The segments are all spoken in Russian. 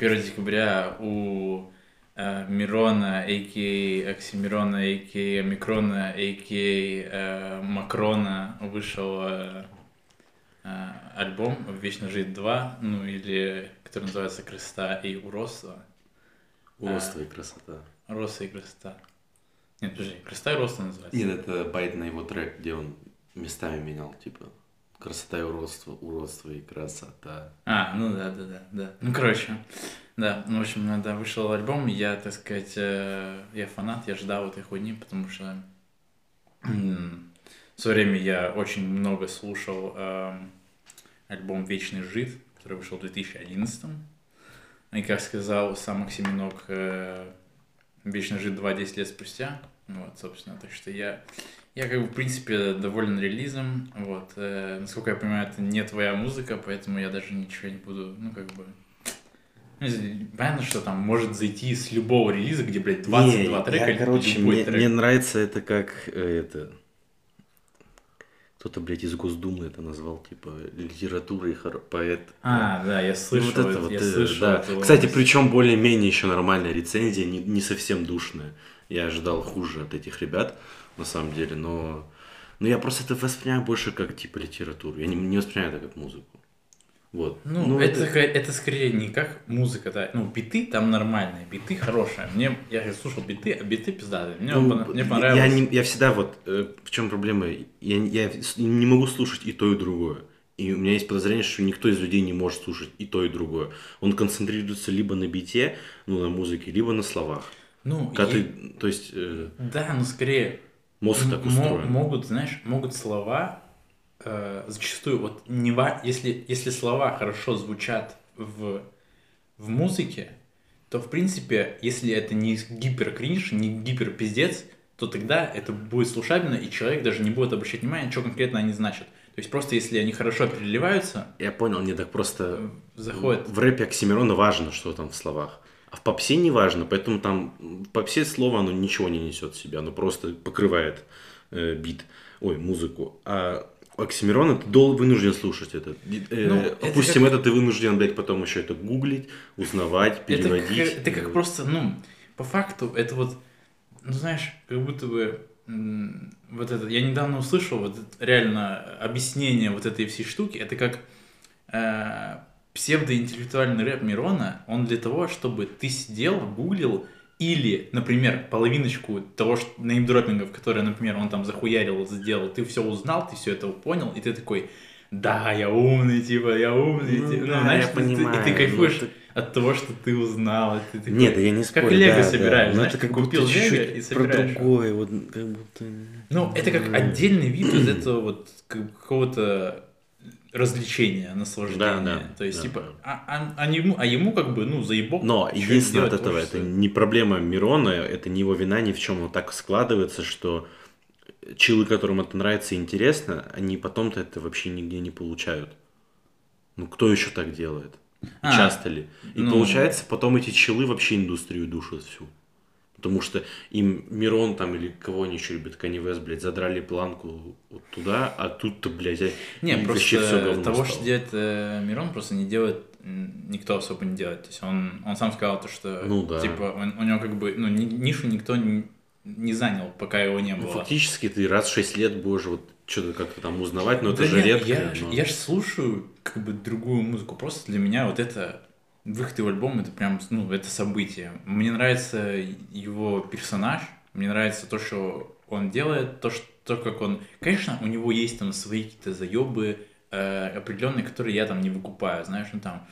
1 декабря у э, Мирона, а.к.а. Оксимирона, а.к.а. Микрона, а.к.а. э, Макрона вышел э, э, альбом «Вечно жить 2», ну или который называется «Красота и уродство». Уродство и красота. Роста и красота. Нет, подожди, красота и роста называется. Нет, это байт на его трек, где он местами менял, типа, красота и уродство, уродство и красота. А, ну да, да, да, да. Ну, короче, да, ну, в общем, да, вышел альбом, я, так сказать, э, я фанат, я ждал этой хуйни, потому что в свое время я очень много слушал эм, альбом «Вечный жид», который вышел в 2011 И, как сказал сам Максиминок, э, «Вечный жид 2» 10 лет спустя. Вот, собственно, так что я, я как бы, в принципе, доволен релизом. Вот, э, насколько я понимаю, это не твоя музыка, поэтому я даже ничего не буду, ну, как бы... ну, Понятно, что там может зайти с любого релиза, где, блядь, 22 Не, трека, я, короче, мне, трек. мне нравится это как э, это... Кто-то, блядь, из Госдумы это назвал, типа, литература и хоро- поэт. А, да, я Ну, слышал, вот это это, вот, я э, слышал. да. эту Кстати, причем более-менее еще нормальная рецензия, не, не совсем душная. Я ожидал хуже от этих ребят, на самом деле, но... Но я просто это воспринимаю больше как, типа, литературу. Я не, не воспринимаю это как музыку. Вот. Ну, это, такая- это скорее не как музыка, да. Ну, биты там нормальные, биты хорошие. Мне, я слушал биты, а биты пиздатые. Мне, Ну, пон- мне понравилось. Я, не- я всегда вот, э, в чем проблема, я, я не могу слушать и то, и другое. И у меня есть подозрение, что никто из людей не может слушать и то, и другое. Он концентрируется либо на бите, ну, на музыке, либо на словах. Ну, Когда и- ты, то есть, э, да, но скорее мозг так м- устроен. могут, знаешь, могут слова э, зачастую, вот не ва- если, если слова хорошо звучат в, в музыке, то, в принципе, если это не гиперкринж, не гиперпиздец, то тогда это будет слушабельно, и человек даже не будет обращать внимание, что конкретно они значат. То есть просто если они хорошо переливаются, Я понял, не так просто... заходит. В рэпе Оксимирона важно, что там в словах. А в попсе не важно, поэтому там в попсе слово, оно ничего не несет в себя, оно просто покрывает э, бит, ой, музыку. А у Оксимирона ты дол вынужден слушать это. Э, Ну, это допустим, как- это ты вынужден, блядь, потом еще это гуглить, узнавать, Это как, переводить. это как просто, ну, по факту, это вот, ну, знаешь, как будто бы вот это, я недавно услышал вот это реально объяснение вот этой всей штуки, это как э, псевдоинтеллектуальный рэп Мирона, он для того, чтобы ты сидел, гуглил, или, например, половиночку того, что неймдропингов, которые, например, он там захуярил, сделал, ты все узнал, ты все это понял, и ты такой, да, я умный, типа, я умный, Ну типа, да, знаешь, я ты- ты- и понимаю, ты ну кайфуешь это- от того, что ты узнал. и Ты такой, Нет, да я не спорю. Как лего да, собираешь, да. знаешь, Но ты это как купил лего и про собираешь. другое, вот как будто... Ну, это как отдельный вид вот этого вот как- какого-то развлечения, наслаждения. Да, да, То есть, да, типа, да. а, а- а ему, а ему как бы, ну, заебок. Но единственное от этого, творчество. это не проблема Мирона, это не его вина ни в чем. Он так складывается, что чилы, которым это нравится и интересно, они потом-то это вообще нигде не получают. Ну, кто еще так делает? А, Часто ли? И ну. получается, потом эти чилы вообще индустрию душат всю. Потому что им Мирон там или кого они еще любят, Kanye West, блядь, задрали планку вот туда, а тут-то, блядь, Не, и вообще просто говно того, стало. что делает э, Мирон, просто не делает, никто особо не делает. То есть он, он сам сказал то, что, Ну да. типа, он- у него как бы, ну, ни- нишу никто не, не занял, пока его не Ну, было. фактически ты раз в 6 лет будешь вот что-то как-то там узнавать, но это Да же нет, редко. Я, но- я же слушаю как бы другую музыку. Просто для меня вот это выход его альбома это прям, ну, это событие. Мне нравится его персонаж, мне нравится то, что он делает, то, что, то как он... Конечно, у него есть там свои какие-то заебы э, определенные, которые я там не выкупаю, знаешь, ну там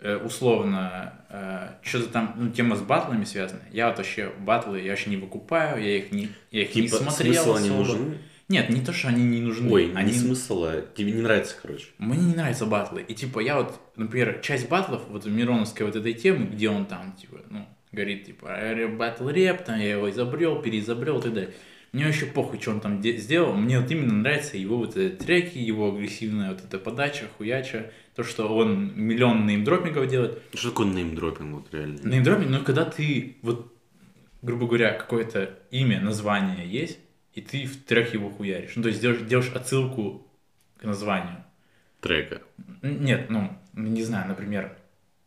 э, условно э, что-то там, ну, тема с батлами связана. Я вот вообще батлы, я вообще не выкупаю, я их не, я их не Типа, смотрел смысл они нужны? Нет, не то, что они не нужны. Ой, они... не смысл, а тебе не нравится, короче. Мне не нравятся батлы. И типа я вот, например, часть батлов, вот Мироновской вот этой темы, где он там, типа, ну, говорит, типа, «Э, батл рэп, там я его изобрел, переизобрел и так далее. Мне вообще похуй, что он там де- сделал. Мне вот именно нравятся его вот эти треки, его агрессивная вот эта подача, хуяча, то, что он миллион неймдропингов делает. Что такое неймдропинг, вот реально? Неймдропинг, ну, когда ты, вот, грубо говоря, какое-то имя, название есть, и ты в трек его хуяришь. Ну, то есть делаешь, делаешь отсылку к названию. Трека. Нет, ну, не знаю, например,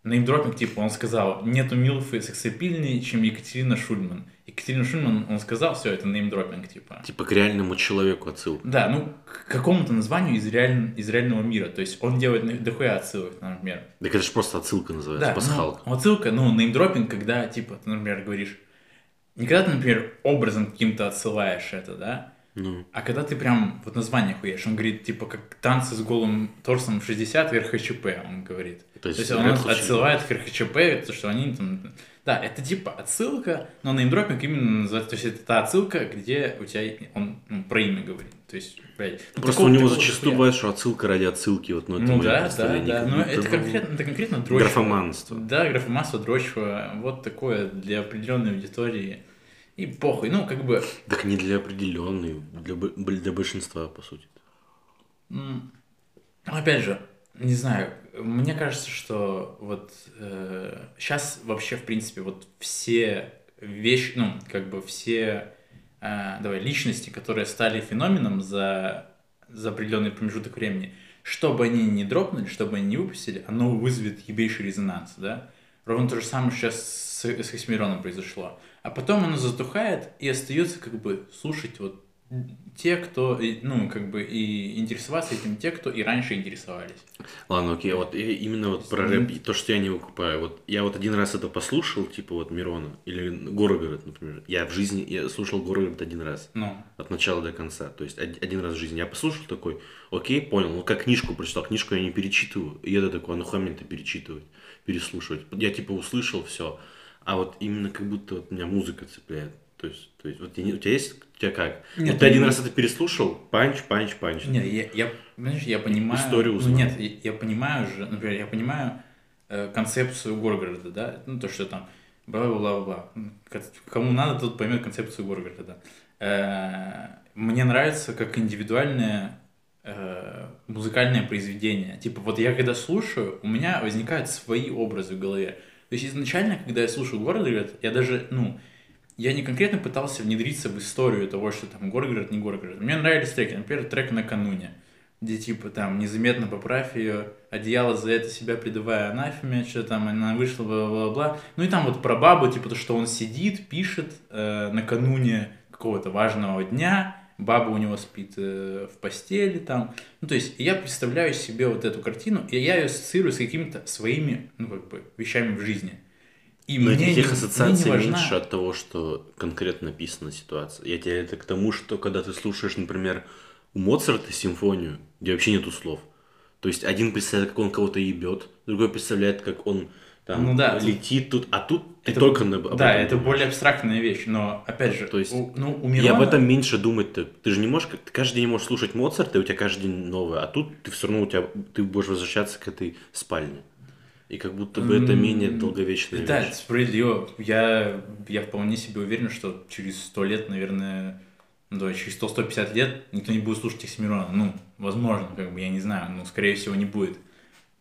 неймдропинг, типа, он сказал, нету милфы сексапильнее, чем Екатерина Шульман. Екатерина Шульман, он сказал, все, это неймдропинг, типа. Типа к реальному человеку отсылка. Да, ну, к какому-то названию из, реаль... из реального мира. То есть он делает дохуя отсылок, например. Так это же просто отсылка называется, Да, пасхалка. ну, отсылка, ну, неймдропинг, когда, типа, ты, например, говоришь, не когда ты, например, образом каким-то отсылаешь это, да, Ну, а когда ты прям вот название хуешь, он говорит, типа, как танцы с голым торсом в 60 вверх ХЧП, он говорит. то есть, То есть он отсылает к РХЧП, то, что они там... Да, это типа отсылка, но неймдропинг именно называется... То есть это та отсылка, где у тебя он ну, про имя говорит. То есть, блядь... ну, Просто у него зачастую бывает, что отсылка ради отсылки, вот, ну, это Ну да, да, да. Но будто, это ну, конкретно, это конкретно дрочево. Графоманство. Да, графоманство, дрочево. Вот такое для определенной аудитории. И похуй. Ну, как бы... Так не для определенной, для, для большинства, по сути. м, Опять же, не знаю, мне кажется, что вот сейчас вообще, в принципе, вот все вещи, ну, как бы все, э, давай, личности, которые стали феноменом за, за определенный промежуток времени, что бы они ни дропнули, что бы они ни выпустили, оно вызовет ебейший резонанс, да? Ровно то же самое сейчас с, с Хесмироном произошло. А потом оно затухает и остается как бы слушать вот те, кто, ну, как бы и интересоваться этим те, кто и раньше интересовались. Ладно, окей, вот и- именно вот про рэп, и то, что я не выкупаю. Вот я вот один раз это послушал, типа вот Мирона, или Горгород, например. Я в жизни, я слушал Горгород один раз. Ну, От начала до конца. То есть од- один раз в жизни. Я послушал такой, окей, понял. Ну, как книжку прочитал. Книжку я не перечитываю. И это такое, а ну мне это перечитывать, переслушивать. Я типа услышал все. А вот именно как будто вот меня музыка цепляет. То есть, то есть вот не- у тебя есть, у тебя как? Нет, вот ты один ну, раз это переслушал, punch, punch, punch. Нет, я, я, понимаешь, я понимаю... Историю ну, узнал. нет, я, я понимаю же, например, я понимаю э, концепцию Горгорода, да, ну, то, что там бла-бла-бла-бла. Ну, Кому надо, тот поймет концепцию Горгорода, да. Э, мне нравится как индивидуальное э, музыкальное произведение. Типа, вот я когда слушаю, у меня возникают свои образы в голове. То есть изначально, когда я слушаю Горгород, я даже, ну, я не конкретно пытался внедриться в историю того, что там Горгород, не Горгород. Мне нравились треки. Например, трек «Накануне», где типа там незаметно поправь ее, одеяло за это себя придавая анафеме, что там она вышла, бла-бла-бла. Ну и там вот про бабу, типа то, что он сидит, пишет э, накануне какого-то важного дня, баба у него спит э, в постели там. Ну то есть я представляю себе вот эту картину, и я ее ассоциирую с какими-то своими, ну как бы, вещами в жизни. И Но мне этих ассоциаций мне не важна- меньше от того, что конкретно написана ситуация. Я тебе это к тому, что когда ты слушаешь, например, у Моцарта симфонию, где вообще нету слов. То есть один представляет, как он кого-то ебет, другой представляет, как он там Ну да, летит тут, а тут ты Это- только на, Да, это думаешь. более абстрактная вещь, но опять же, То есть у, ну, у И Мирона... об этом меньше думать ты. Ты же не можешь, ты каждый день можешь слушать Моцарта, и у тебя каждый день новое, а тут ты все равно у тебя, ты будешь возвращаться к этой спальне. И как будто бы это менее долговечная Да, вещь. это справедливо. Я, я вполне себе уверен, что через сто лет, наверное, ну, давай, через 100-150 лет никто не будет слушать Оксимирона. Ну, возможно, как бы, я не знаю, но, скорее всего, не будет.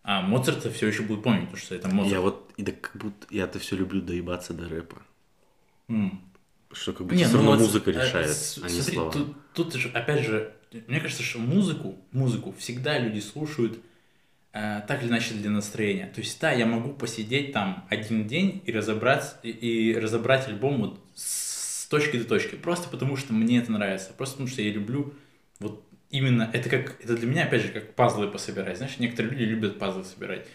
А Моцарта все еще будут помнить, потому что это Моцарт. Я вот, и да как будто, я-то все люблю доебаться до рэпа. М. Что как бы Не, все ну равно вот, музыка э, решает, с- а не смотри, слова. Тут, тут же, опять же, мне кажется, что музыку, музыку всегда люди слушают так или иначе для настроения. То есть, да, я могу посидеть там один день и разобрать, и, и разобрать альбом вот с точки до точки, просто потому что мне это нравится, просто потому что я люблю вот именно, это как, это для меня, опять же, как пазлы пособирать. Знаешь, некоторые люди любят пазлы собирать.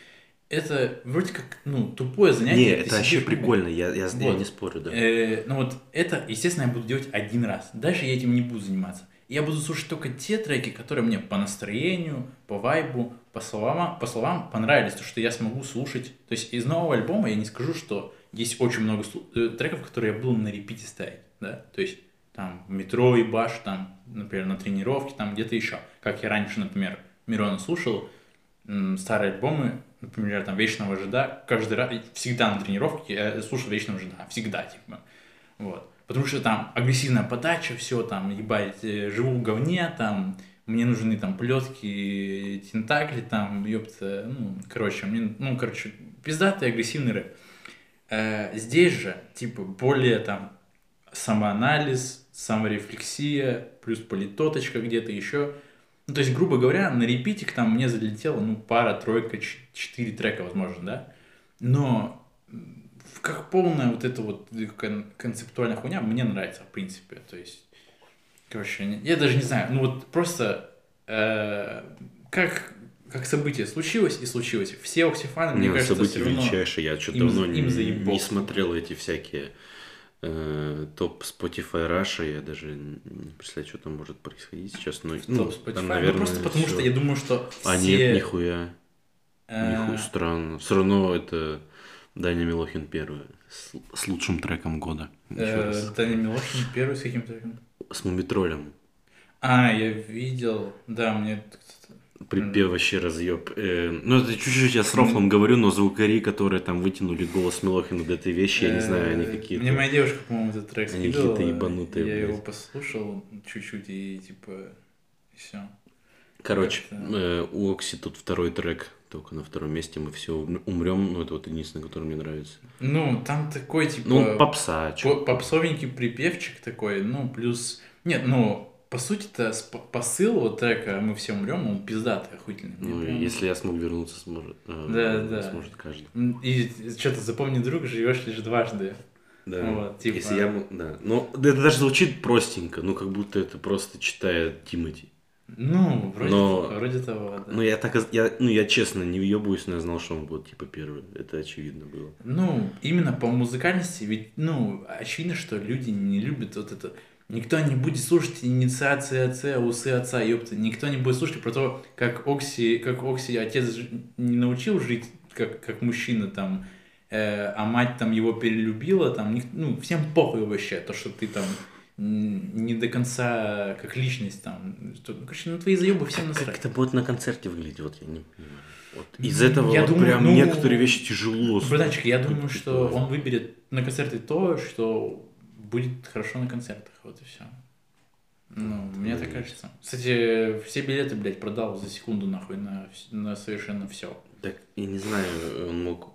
Это вроде как, ну, тупое занятие. Не, это вообще прикольно, я, я, я Вот. не спорю, да. Э, ну вот это, естественно, я буду делать один раз. Дальше я этим не буду заниматься. Я буду слушать только те треки, которые мне по настроению, по вайбу, по словам, по словам понравились, то, что я смогу слушать. То есть из нового альбома я не скажу, что есть очень много э, треков, которые я буду на репите ставить, да, то есть там метро и баш, там, например, на тренировке, там где-то еще. Как я раньше, например, Мирона слушал, старые альбомы, например, там Вечного Жида, каждый раз, всегда на тренировке я слушал Вечного Жида, всегда, типа, вот. Потому что там агрессивная подача, все там, ебать, э, живу в говне, там, мне нужны там плетки, тентакли, там, ёпта, ну, короче, мне, ну, короче, пиздатый агрессивный рэп. Э, здесь же, типа, более там самоанализ, саморефлексия, плюс политоточка где-то еще. Ну, то есть, грубо говоря, на репитик там мне залетело, ну, пара, тройка, четыре трека, возможно, да? но как полная вот эта вот кон- концептуальная хуйня мне нравится, в принципе. То есть, короче, я даже не знаю, ну вот просто э, как, как событие случилось и случилось. Все оксифаны, мне Не, кажется, событие равно величайшее. Я что-то давно не, не смотрел эти всякие э, топ Spotify Russia. Я даже не представляю, что там может происходить сейчас. Но, ну, Spotify. там, Ну, наверное, просто потому всё. что я думаю, что А все... нет, нихуя. э, Нихуя странно. Все равно это Даня Милохин первый. С, с лучшим треком года. Э. Даня Милохин первый с каким треком? С Мумитролем. А, я видел, да, мне... Припев вообще разъеб. Э, ну, это чуть-чуть я с рофлом говорю, но звукари, которые там вытянули голос Милохина до этой вещи, я не знаю, они Э, какие-то... Мне моя девушка, по-моему, этот трек Они какие-то ебанутые, Я его послушал чуть-чуть и типа... И все. Короче, э, у Окси тут второй трек, только на втором месте мы все умрем. Ну, это вот единственный, который мне нравится. Ну, там такой, типа... Ну, попса, чё. по- попсовенький припевчик такой, ну, плюс... Нет, ну, по сути-то посыл вот трека «Мы все умрем», он пиздатый, охуительный. Мне Ну, прям- если я смог вернуться, сможет. э, Да, да. Сможет каждый. И что-то запомни, друг, живешь лишь дважды. Да. Вот, типа- Если я... Да. Ну, это даже звучит простенько, ну, как будто это просто читает Тимати. Ну, вроде, Но- вроде того, да. Ну, я так, я, ну, я честно не въебываюсь, но я знал, что он будет, типа, первый. Это очевидно было. Ну, именно по музыкальности, ведь, ну, очевидно, что люди не любят вот это. Никто не будет слушать инициации отца, усы отца, ёпта. Никто не будет слушать про то, как Окси, как Окси отец не научил жить как, как мужчина там, э, а мать там его перелюбила, там, ну, всем похуй вообще, то, что ты там не до конца как личность там. Что, ну, короче, на твои заебы всем Как насрать. это будет на концерте выглядеть, вот я не понимаю. Вот из Ну, этого я вот думаю, прям ну, некоторые вещи тяжело. Братанчик, я думаю, что он выберет на концерты то, что будет хорошо на концертах. Вот и все. Ну, мне так кажется. Кстати, все билеты, блядь, продал за секунду нахуй на, на совершенно все. Так, я не знаю, он мог...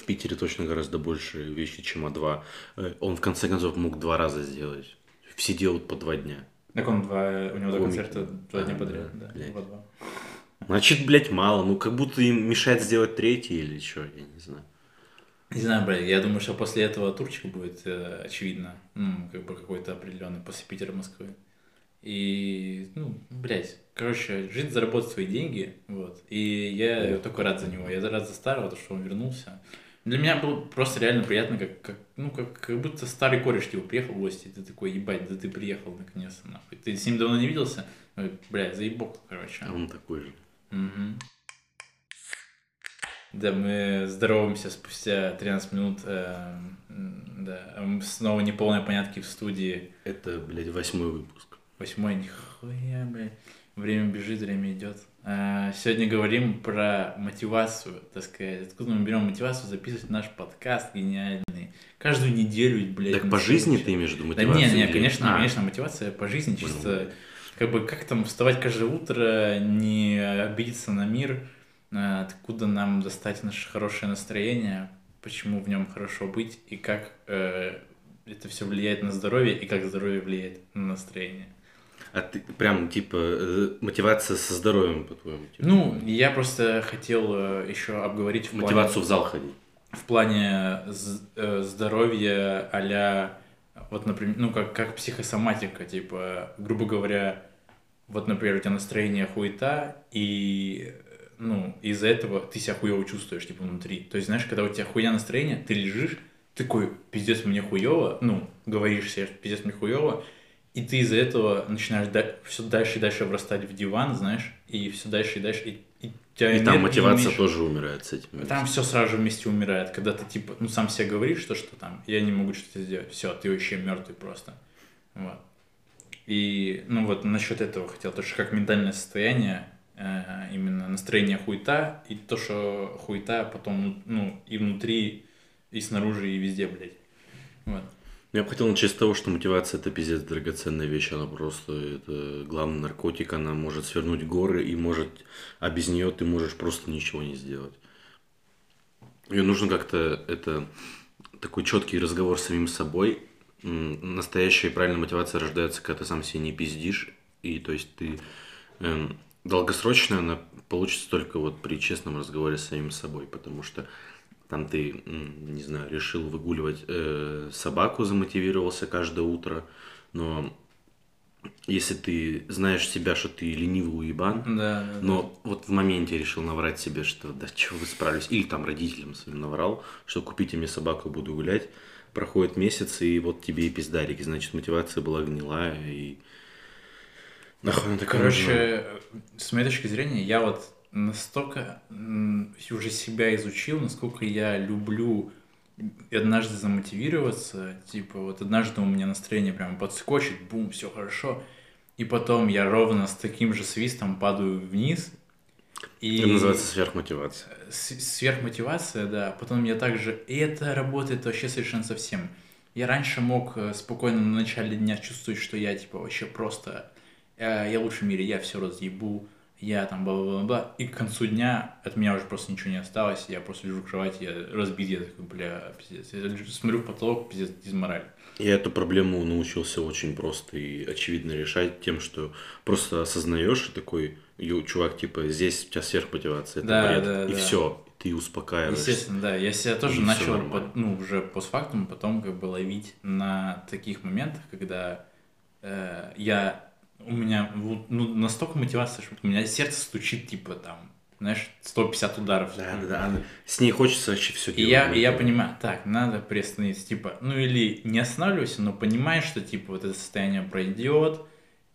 В Питере точно гораздо больше вещи, чем А2. Э, Он, в конце концов, мог два раза сделать. Все делают по два дня. Так он два, у него два концерта два дня А, подряд, да, да, по два. Значит, блядь, мало. Ну, как будто им мешает сделать третий или что, я не знаю. Не знаю, блядь, я думаю, что после этого турчика будет э, очевидно, ну, как бы какой-то определенный после Питера, Москвы. И, ну, блядь, короче, жить, заработать свои деньги, вот. И я только рад за него, я рад за старого, то, что он вернулся. Для меня было просто реально приятно, как, как ну, как, как будто старый кореш типа приехал в гости, и ты такой, ебать, да ты приехал наконец-то, нахуй. Ты с ним давно не виделся? Ой, Блядь, заебок, короче. А он такой же. Мгм. Да, мы здороваемся спустя 13 минут. э, да, снова неполные понятки в студии. Это, блядь, восьмой выпуск. Восьмой, нихуя, блядь. Время бежит, время идет. А, Сегодня говорим про мотивацию, так сказать. Откуда мы берем мотивацию записывать наш подкаст гениальный. Каждую неделю, блядь. Так по жизни ты имеешь в виду Да мотивацию? не, не, или- конечно, А, конечно, мотивация по жизни чисто, как бы как там вставать каждое утро, не обидеться на мир, а, откуда нам достать наше хорошее настроение, почему в нем хорошо быть и как э, это все влияет на здоровье и как здоровье влияет на настроение. А ты прям, типа, э, мотивация со здоровьем, по-твоему? типа? Ну, я просто хотел э, еще обговорить в плане- Мотивацию в зал ходить. в плане э, здоровья а вот, например, ну, как, как психосоматика, типа, грубо говоря, вот, например, у тебя настроение хуета, и, ну, из-за этого ты себя хуево чувствуешь, типа, внутри. То есть, знаешь, когда у тебя хуя настроение, ты лежишь, такой, пиздец, мне хуево, ну, говоришь себе, пиздец, мне хуево, и ты из-за этого начинаешь все дальше и дальше врастать в диван, знаешь, и все дальше и дальше, и, и, тебя И там мотивация меньше. тоже умирает с этим. Там все сразу же вместе умирает, когда ты типа, ну сам себе говоришь, что, что там, я не могу что-то сделать, все, ты вообще мертвый просто. Вот. И, ну вот насчет этого хотел, то, что как ментальное состояние, э, именно настроение хуета, и то, что хуета потом, ну, и внутри, и снаружи, и везде, блядь. Вот. Я бы хотел начать с того, что мотивация это пиздец драгоценная вещь, она просто это главный наркотик, она может свернуть горы и может, а без нее ты можешь просто ничего не сделать. Ее нужно как-то это такой четкий разговор с самим собой. Настоящая и правильная мотивация рождается, когда ты сам себе не пиздишь, и то есть ты эм, долгосрочная она получится только вот при честном разговоре с самим собой, потому что там ты, не знаю, решил выгуливать э, собаку, замотивировался каждое утро, но если ты знаешь себя, что ты ленивый уебан, Да, да, но вот в моменте решил наврать себе, что да чего вы справились, или там родителям своим наврал, что купите мне собаку, буду гулять, проходит месяц, и вот тебе и пиздарик, и значит мотивация была гнилая, и нахуй она да. такая нужна? Короче, с моей точки зрения, я вот настолько уже себя изучил, насколько я люблю однажды замотивироваться, типа вот однажды у меня настроение прямо подскочит, бум, все хорошо, и потом я ровно с таким же свистом падаю вниз, и Это называется сверхмотивация. с- сверхмотивация, да. Потом я также... И это работает вообще совершенно совсем. Я раньше мог э, спокойно на начале дня чувствовать, что я, типа, вообще просто... э, я лучший в мире, я все разъебу, я там бла-бла-бла. И к концу дня от меня уже просто ничего не осталось. Я просто лежу в кровати, я разбит, я такой, бля, пиздец. Я лежу, смотрю в потолок, пиздец, дизмораль. Я эту проблему научился очень просто и очевидно решать тем, что просто осознаешь и такой, «Ё, чувак, типа, здесь у тебя сверхмотивация, это Да, бред, да, и да. все, ты успокаиваешься. Естественно, да. Я себя тоже И начал, под- ну, уже постфактум потом как бы ловить на таких моментах, когда э, я, у меня вот, ну, настолько мотивация, что у меня сердце стучит, типа, там, знаешь, 150 ударов. Да, да, да. она- С ней хочется вообще все И я, и я понимаю, так, надо приостановиться, типа, ну или не останавливайся, но понимаешь, что, типа, вот это состояние пройдет,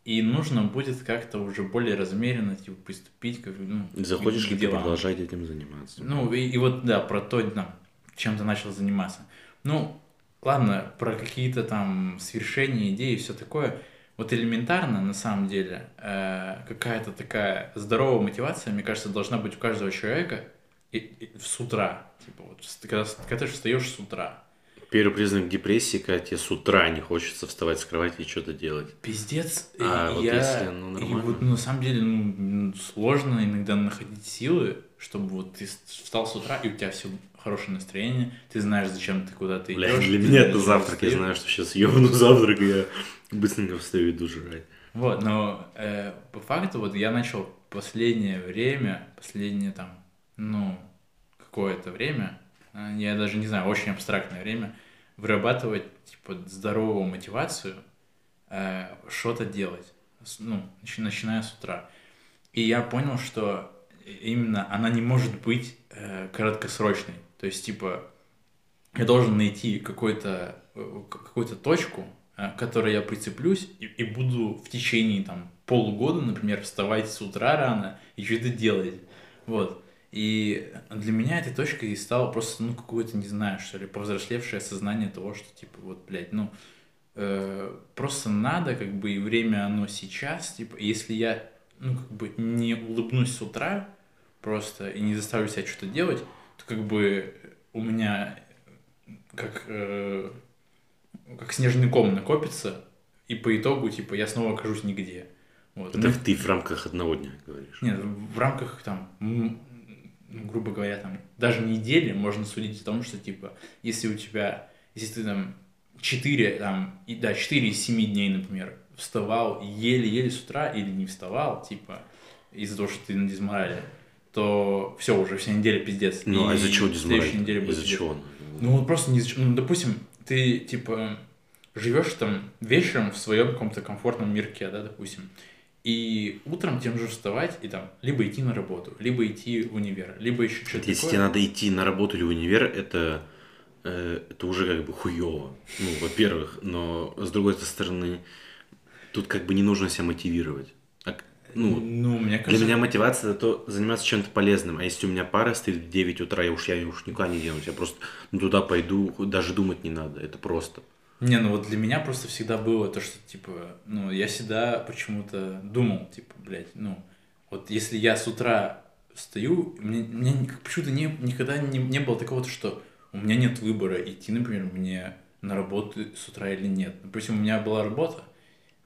и нужно будет как-то уже более размеренно, типа, приступить к, ну, Захочешь ли ты продолжать этим заниматься? Ну, и, и вот, да, про то, да, чем ты начал заниматься. Ну, ладно, про какие-то там свершения, идеи и все такое. Вот элементарно, на самом деле, э, какая-то такая здоровая мотивация, мне кажется, должна быть у каждого человека и, и с утра. Типа, вот, когда, когда ты встаешь с утра. Первый признак депрессии, когда тебе с утра не хочется вставать с кровати и что-то делать. Пиздец, и А вот я... если, ну, и нормально. вот, ну, на самом деле, ну, сложно иногда находить силы, чтобы вот ты встал с утра, и у тебя все хорошее настроение, ты знаешь, зачем ты куда-то идешь. Бля, для меня это завтрак, я знаю, что сейчас ебану завтрак, и я быстренько встаю и иду жрать. Вот, но э, по факту вот я начал последнее время, последнее там, ну, какое-то время, э, я даже не знаю, очень абстрактное время, вырабатывать, типа, здоровую мотивацию э, что-то делать, ну, начи- начиная с утра. И я понял, что именно она не может быть э, краткосрочной. То есть, типа, я должен найти э, какую-то точку, э, к которой я прицеплюсь, и, и буду в течение там полугода, например, вставать с утра рано и что-то делать. Вот. И для меня этой точкой стало просто, ну, какое-то, не знаю, что ли, повзрослевшее осознание того, что, типа, вот, блядь, ну, э, просто надо, как бы, и время оно сейчас, типа, если я, ну, как бы, не улыбнусь с утра просто и не заставлю себя что-то делать, то, как бы, у меня как, э, как снежный ком накопится, и по итогу, типа, я снова окажусь нигде. Вот. Это Ну, ты в рамках одного дня говоришь. нет, в рамках там, ну, грубо говоря, там, даже недели можно судить о том, что, типа, если у тебя, если ты там 4, там, и, да, 4 из 7 дней, например, вставал еле-еле с утра или не вставал, типа, из-за того, что ты на дизморале, то все, уже вся неделя пиздец. Ну, а И из-за чего дизмораль? будет Из-за чего? Ну, вот просто не... из-за чего- Ну, допустим, ты, типа, живешь там вечером в своем каком-то комфортном мирке, да, допустим, и утром тебе нужно вставать и там либо идти на работу, либо идти в универ, либо еще что-то Если такое. тебе надо идти на работу или в универ, это, э, это уже как бы хуево. Ну, во-первых, но с другой стороны, тут как бы не нужно себя мотивировать. Ну, ну, мне для кажется... меня мотивация это то заниматься чем-то полезным. А если у меня пара стоит в 9 утра, я уж, я уж никуда не денусь. Я просто ну, туда пойду, даже думать не надо. Это просто. Не, ну вот для меня просто всегда было то, что, типа, ну, я всегда почему-то думал, типа, блядь, ну, вот если я с утра встаю, мне, мне почему-то не, никогда не, не было такого, что у меня нет выбора, идти, например, мне на работу с утра или нет. Допустим, у меня была работа,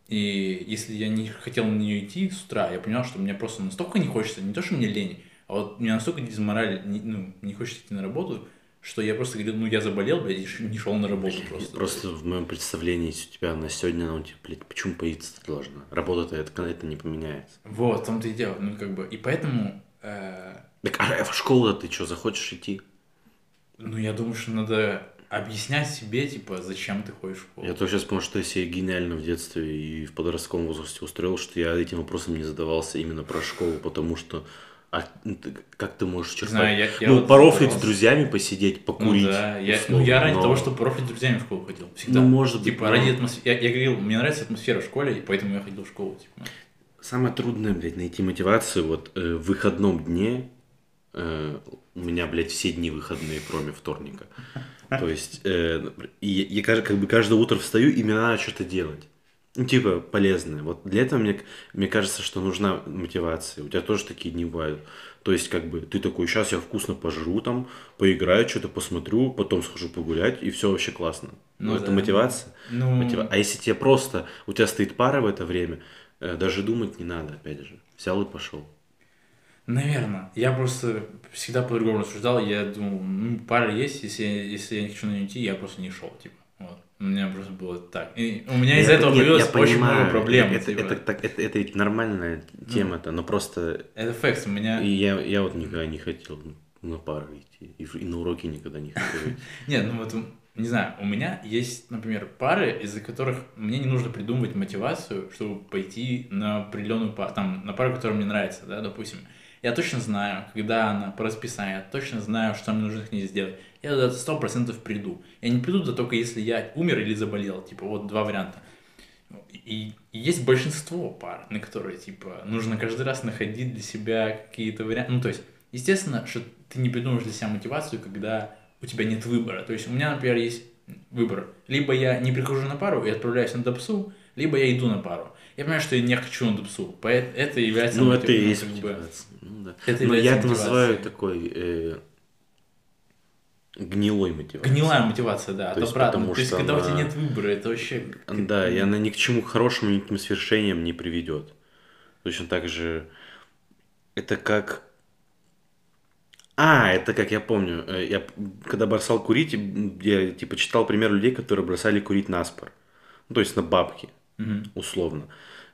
и если я не хотел на нее идти с утра, я понял, что мне просто настолько не хочется, не то, что мне лень, а вот мне настолько дизмораль, не- ну, не хочется идти на работу, что я просто говорил, ну, я заболел, блядь, и не шел на работу просто. Просто в моем представлении, если у тебя на сегодня, ну, типа, блядь, почему появиться должна? Работа-то это, это не поменяется. Вот, в том-то и дело. Ну, как бы, и поэтому... э, Так, а в школу ты что, захочешь идти? Ну, я думаю, что надо объяснять себе, типа, зачем ты ходишь в школу. Я тоже сейчас понял, что я себе гениально в детстве и в подростковом возрасте устроил, что я этим вопросом не задавался именно про школу, потому что а ну, как ты можешь черпать? знаю, я- я ну, вот порофлить с друзьями, посидеть, покурить. Ну да, я, ну, условно, я ради но- того, чтобы порофлить с друзьями в школу ходил. Всегда. Ну, может быть, Типа, но- ради атмосферы. Я, я говорил, мне нравится атмосфера в школе, и поэтому я ходил в школу. Типа. Самое трудное, блядь, найти мотивацию вот э, в выходном дне. э, у меня, блядь, все дни выходные, кроме вторника. То есть, э, и я, как бы каждое утро встаю, и мне надо что-то делать. Ну, типа, полезное. Вот для этого мне, мне кажется, что нужна мотивация. У тебя тоже такие дни бывают. То есть, как бы, ты такой, сейчас я вкусно пожру там, поиграю, что-то посмотрю, потом схожу погулять, и все вообще классно. Ну Ну, это да. мотивация. Ну, Мотива- А если тебе просто, у тебя стоит пара в это время, э, даже думать не надо, опять же. Взял и пошел. Наверное. Я просто всегда по-другому рассуждал. Я думал, ну, пара есть, если, если я не хочу на нее идти, я просто не шел. Типа. Вот. У меня просто было так. И у меня из-за этого появилось я очень понимаю, много проблем. Это, типа. это, так- это, это ведь нормальная тема-то, но просто Это факт, у меня... и я, я вот никогда не хотел на пару идти. И, и на уроки никогда не хотел идти. Нет, ну вот, не знаю, у меня есть, например, пары, из-за которых мне не нужно придумывать мотивацию, чтобы пойти на определенную пару, там, на пару, которая мне нравится, да, допустим. Я точно знаю, когда она по расписанию, я точно знаю, что мне нужно к ней сделать. Я сто процентов приду. Я не приду туда только если я умер или заболел, типа, вот два варианта. И, и есть большинство пар, на которые, типа, нужно каждый раз находить для себя какие-то варианты. Ну, то есть, естественно, что ты не придумаешь для себя мотивацию, когда у тебя нет выбора. То есть, у меня, например, есть выбор. Либо я не прихожу на пару и отправляюсь на допсу, либо я иду на пару. Я понимаю, что я не хочу на допсу. поэт- Это является Ну, это и есть как бы- мотивация. Ну, да. Это Но я это называю такой э, гнилой мотивацией. Гнилая мотивация, да, То есть обратно. потому То есть, когда у тебя она- нет выбора, это вообще... Да, и она ни к чему хорошему, ни к свершениям не приведет. Точно так же это как... А, это как я помню, э, я когда бросал курить, я типа читал пример людей, которые бросали курить на спор. Ну, то есть на бабки, Мгм. условно.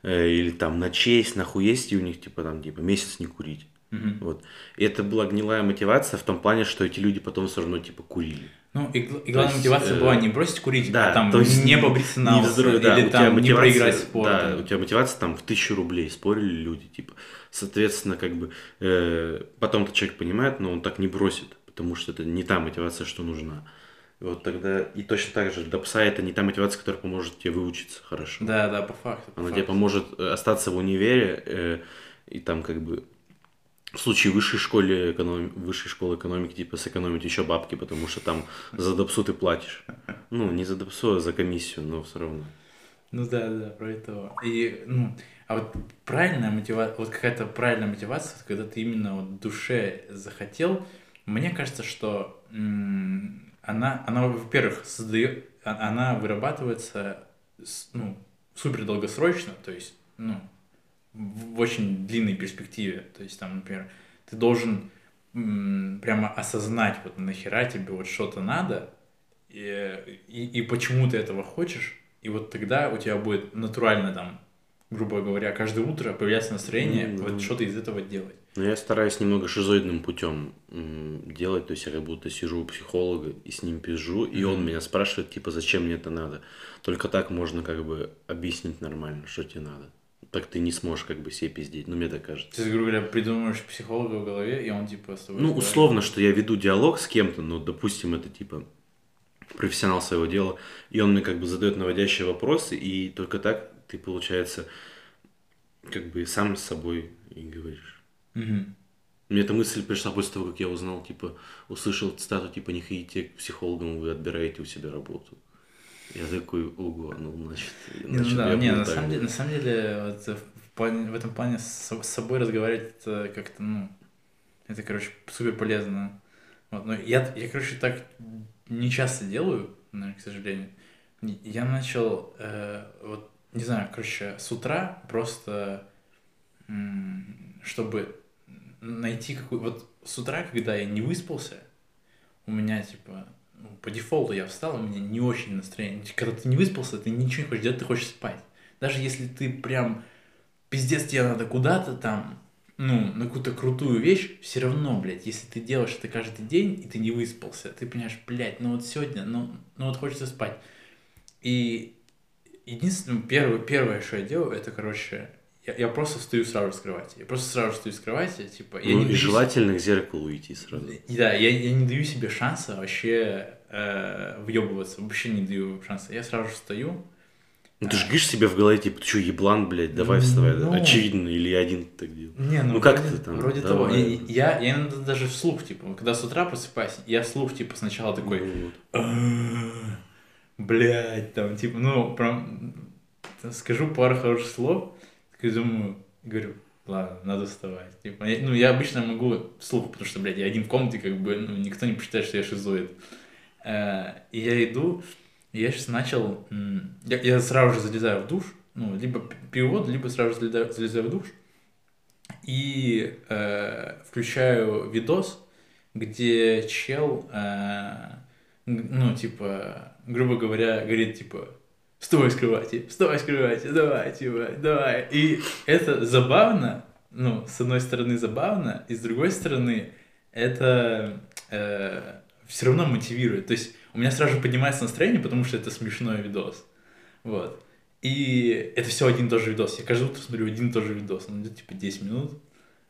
Э, Или там на честь, на хуесть, и у них типа там типа месяц не курить. Мгм. Вот. И это была гнилая мотивация в том плане, что эти люди потом все равно типа курили. Ну, и, и главная есть, мотивация э, была не бросить курить, Да, а там то есть не побриться на не лысо, взрыв- да, или там не проиграть спор. Да, там. у тебя мотивация там в тысячу рублей, спорили люди, типа. Соответственно, как бы э, потом-то человек понимает, но он так не бросит, потому что это не та мотивация, что нужна. И вот тогда, и точно так же, до пса это не та мотивация, которая поможет тебе выучиться хорошо. Да, да, по факту. по Она факту. тебе поможет э, остаться в универе, э, и там как бы в случае высшей школы, эконом... высшей школы экономики, типа сэкономить еще бабки, потому что там за допсу ты платишь. Ну, не за допсу, а за комиссию, но все равно. Ну да, да, про это. И, ну, а вот правильная мотивация, вот какая-то правильная мотивация, когда ты именно вот душе захотел, мне кажется, что м, она, она, во-первых, создает, а- она вырабатывается, ну, супер долгосрочно, то есть, ну, в очень длинной перспективе. То есть, там, например, ты должен прямо осознать, вот нахера тебе вот что-то надо, и, и, и почему ты этого хочешь, и вот тогда у тебя будет натурально там, грубо говоря, каждое утро появляться настроение да. вот что-то из этого делать. Но я стараюсь немного шизоидным путем делать, то есть я как будто сижу у психолога и с ним пизжу, и он меня спрашивает, типа, зачем мне это надо. Только так можно как бы объяснить нормально, что тебе надо. Так ты не сможешь как бы себе пиздеть, ну мне так кажется. Ты, грубо говоря, придумываешь психолога в голове, и он типа с тобой Ну, разговаривает. условно, что я веду диалог с кем-то, но, допустим, это типа профессионал своего дела, и он мне как бы задает наводящие вопросы, и только так ты, получается, как бы сам с собой и говоришь. Мгм. Мне эта мысль пришла после того, как я узнал, типа, услышал цитату, типа, не ходите к психологам, вы отбираете у себя работу. Я такой, ого, ну, значит, Не, ну значит, да, я не, на самом, деле, на самом деле, вот, э, в, плане- в этом плане с, с собой разговаривать это как-то, ну, это, короче, супер полезно. Вот, но я, я, короче, так не часто делаю, наверное, к сожалению. Я начал, э, вот, не знаю, короче, с утра просто, чтобы найти какую... Вот с утра, когда я не выспался, у меня, типа, ну, по дефолту я встал, у меня не очень настроение. Когда ты не выспался, ты ничего не хочешь делать, ты хочешь спать. Даже если ты прям пиздец тебе надо куда-то там, ну, на какую-то крутую вещь, все равно, блядь, если ты делаешь это каждый день, и ты не выспался, ты понимаешь, блядь, ну вот сегодня, ну, ну вот хочется спать. И единственное, первое, первое, что я делаю, это, короче, я, я просто встаю сразу с кровати. Я просто сразу встаю с кровати, типа... Я ну, не и желательно к зеркалу уйти сразу. Да, я, я не даю себе шанса вообще э, въебываться, вообще не даю шанса. Я сразу встаю, ну ты же говоришь себе в голове, типа, ты что, еблан, блядь, давай вставай. Ну, Очевидно, или я один так делаю. Не, ну, Ну, как вроде, ты там, Вроде давай. того. И- Я, я иногда даже вслух, типа, когда с утра просыпаюсь, я вслух, типа, сначала такой, Вот. «А, блядь, там, типа, ну, прям, скажу пару хороших слов, такой думаю, говорю, ладно, надо вставать. Типа, я- ну, я обычно могу вслух, потому что, блядь, я один в комнате, как бы, ну, никто не посчитает, что я шизоид. Э, И я иду, и я сейчас начал, я, я сразу же залезаю в душ, ну, либо пью либо сразу же залезаю, залезаю в душ, и э, включаю видос, где чел, э, ну, типа, грубо говоря, говорит, типа, вставай с кровати, вставай с кровати, давай, типа, давай. И это забавно, ну, с одной стороны забавно, и с другой стороны это все равно мотивирует. То есть у меня сразу же поднимается настроение, потому что это смешной видос. Вот. И это все один и тот же видос. Я каждое утро смотрю один и тот же видос. Он идет типа 10 минут.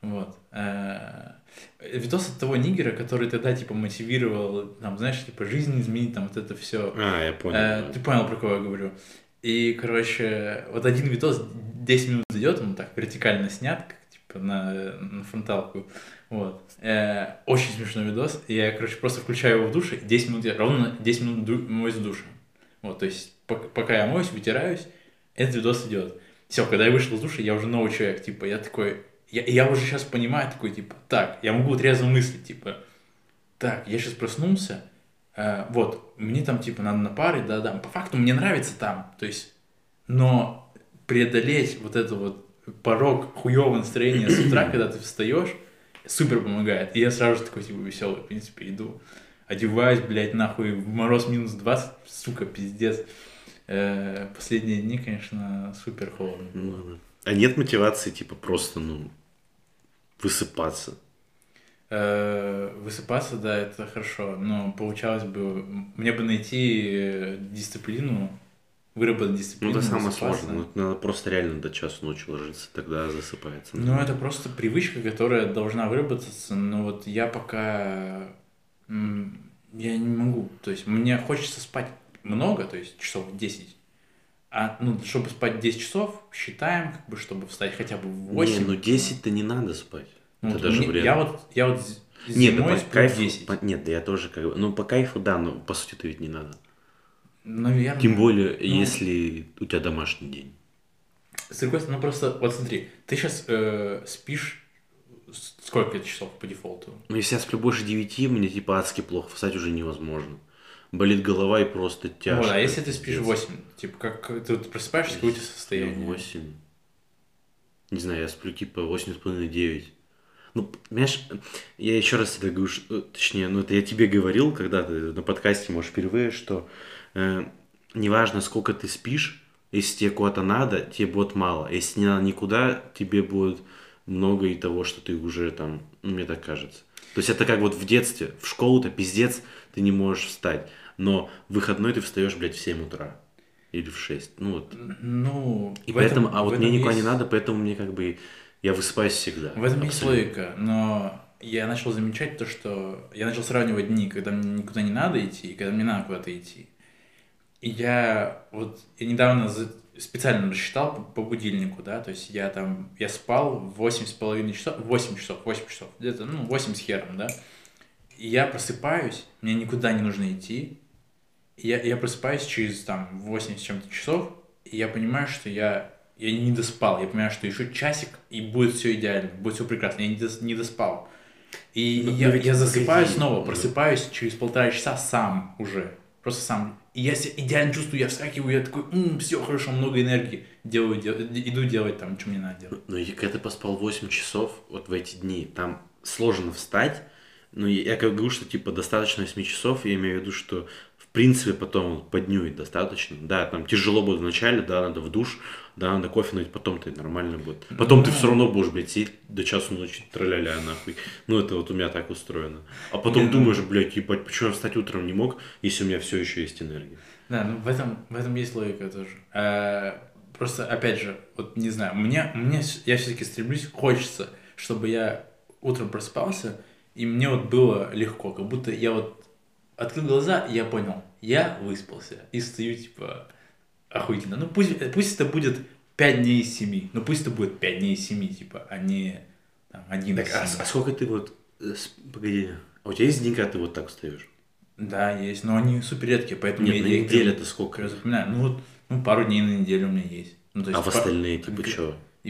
Вот. Э, Видос от того нигера, который тогда типа мотивировал, там, знаешь, типа жизнь изменить, там вот это все. А, я понял. Э, да. Ты понял, про кого я говорю. И, короче, вот один видос 10 минут идет, он так вертикально снят, как типа на, на фронталку. Вот. Э, очень смешной видос. И я, короче, просто включаю его в душе, и 10 минут, я ровно 10 минут ду- моюсь в душе. Вот, то есть, пок- пока я моюсь, вытираюсь, этот видос идет. Все, когда я вышел из душа, я уже новый человек, типа, я такой, я, я уже сейчас понимаю, такой, типа, так, я могу трезво мыслить, типа, так, я сейчас проснулся, э, вот, мне там, типа, надо на пары, да-да, по факту мне нравится там, то есть, но преодолеть вот это вот порог хуевого настроения с утра, когда ты встаешь, супер помогает. И я сразу же такой, типа, веселый, в принципе, иду, одеваюсь, блядь, нахуй, в мороз минус 20, сука, пиздец. Э, последние дни, конечно, супер холодно. Ну. А нет мотивации, типа, просто, ну, высыпаться. Э, Высыпаться, да, это хорошо, но получалось бы, мне бы найти дисциплину, выработать Ну, дисциплину. это самое сложное. Ну, надо просто реально до часу ночи ложиться, тогда засыпается. Ну, это просто привычка, которая должна выработаться, но вот я пока... Я не могу, то есть мне хочется спать много, то есть часов 10, а, ну, чтобы спать 10 часов, считаем, как бы, чтобы встать хотя бы в 8. Не, ну 10-то не надо спать. Ну, это вот даже мне- вредно. Я вот, я вот Нет, ну, зимой по сплю кайфу, 10. по- нет, да я тоже как бы, ну по кайфу, да, но по сути это ведь не надо. Наверное. Тем более, Ну. если у тебя домашний день. С другой стороны, ну просто, вот смотри, ты сейчас спишь с- сколько часов по дефолту? Ну, если я сплю больше 9, мне типа адски плохо, встать уже невозможно. Болит голова и просто тяжко. Вот, а если ты спишь пиздец. 8, типа, как ты вот просыпаешься, какое у тебя состояние? 8. Не знаю, я сплю типа 8,5-9. Ну, понимаешь, я еще раз это говорю, что- точнее, ну это я тебе говорил, когда ты на подкасте, может, впервые, что э, неважно, сколько ты спишь, если тебе куда-то надо, тебе будет мало. Если не надо никуда, тебе будет много и того, что ты уже там, ну, мне так кажется. То есть это как вот в детстве, в школу-то пиздец, ты не можешь встать. Но в выходной ты встаешь, блядь, в 7 утра. Или в 6. Ну вот. Ну, И поэтому, этом- а вот мне никуда не есть- надо, поэтому мне как бы, я высыпаюсь всегда. В этом есть Абсолютно. логика, но я начал замечать то, что я начал сравнивать дни, когда мне никуда не надо идти, и когда мне надо куда-то идти. И я вот, я недавно за- специально рассчитал по, по будильнику, да, то есть я там, я спал 8 с половиной часов, 8 часов, 8 часов, где-то, ну, 8 с хером, да. И я просыпаюсь, мне никуда не нужно идти, я, я просыпаюсь через там 8 с чем-то часов, и я понимаю, что я, я не доспал. Я понимаю, что еще часик, и будет все идеально, будет все прекрасно. Я не, дос- не доспал. И я, но ведь я засыпаю снова, просыпаюсь через полтора часа сам уже. Просто сам. И я себя идеально чувствую, я вскакиваю, я такой, все хорошо, много энергии. Делаю, дел- иду делать там, что мне надо делать. Ну, и когда ты поспал 8 часов, вот в эти дни, там сложно встать. Ну, я как говорю, что, типа, достаточно 8 часов, я имею в виду, что принципе, потом он поднюет достаточно. Да, там тяжело будет вначале, да, надо в душ, да, надо кофе налить, потом ты нормально будет. Потом ты все равно будешь, блядь, сидеть до часу ночи, траля нахуй. Ну, это вот у меня так устроено. А потом Не, ну- думаешь, блядь, ебать, почему я встать утром не мог, если у меня все еще есть энергия. Да, ну в этом, в этом есть логика тоже. А, просто, опять же, вот не знаю, мне, мне я все-таки стремлюсь, хочется, чтобы я утром просыпался, и мне вот было легко, как будто я вот открыл глаза, и я понял, я выспался, и стою, типа, охуительно. Ну пусть, пусть это будет 5 дней из 7, ну пусть это будет 5 дней из 7, типа, а не там, один Так, из а, 7. а сколько ты вот, э, погоди, а у тебя есть дни, когда ты вот так встаешь? Да, есть, но они супер редкие, поэтому Нет, я, на я их неделе прям- это сколько? прям запоминаю. Ну вот, ну, пару дней на неделю у меня есть. Ну, то А есть в пар- остальные, типа, что? И,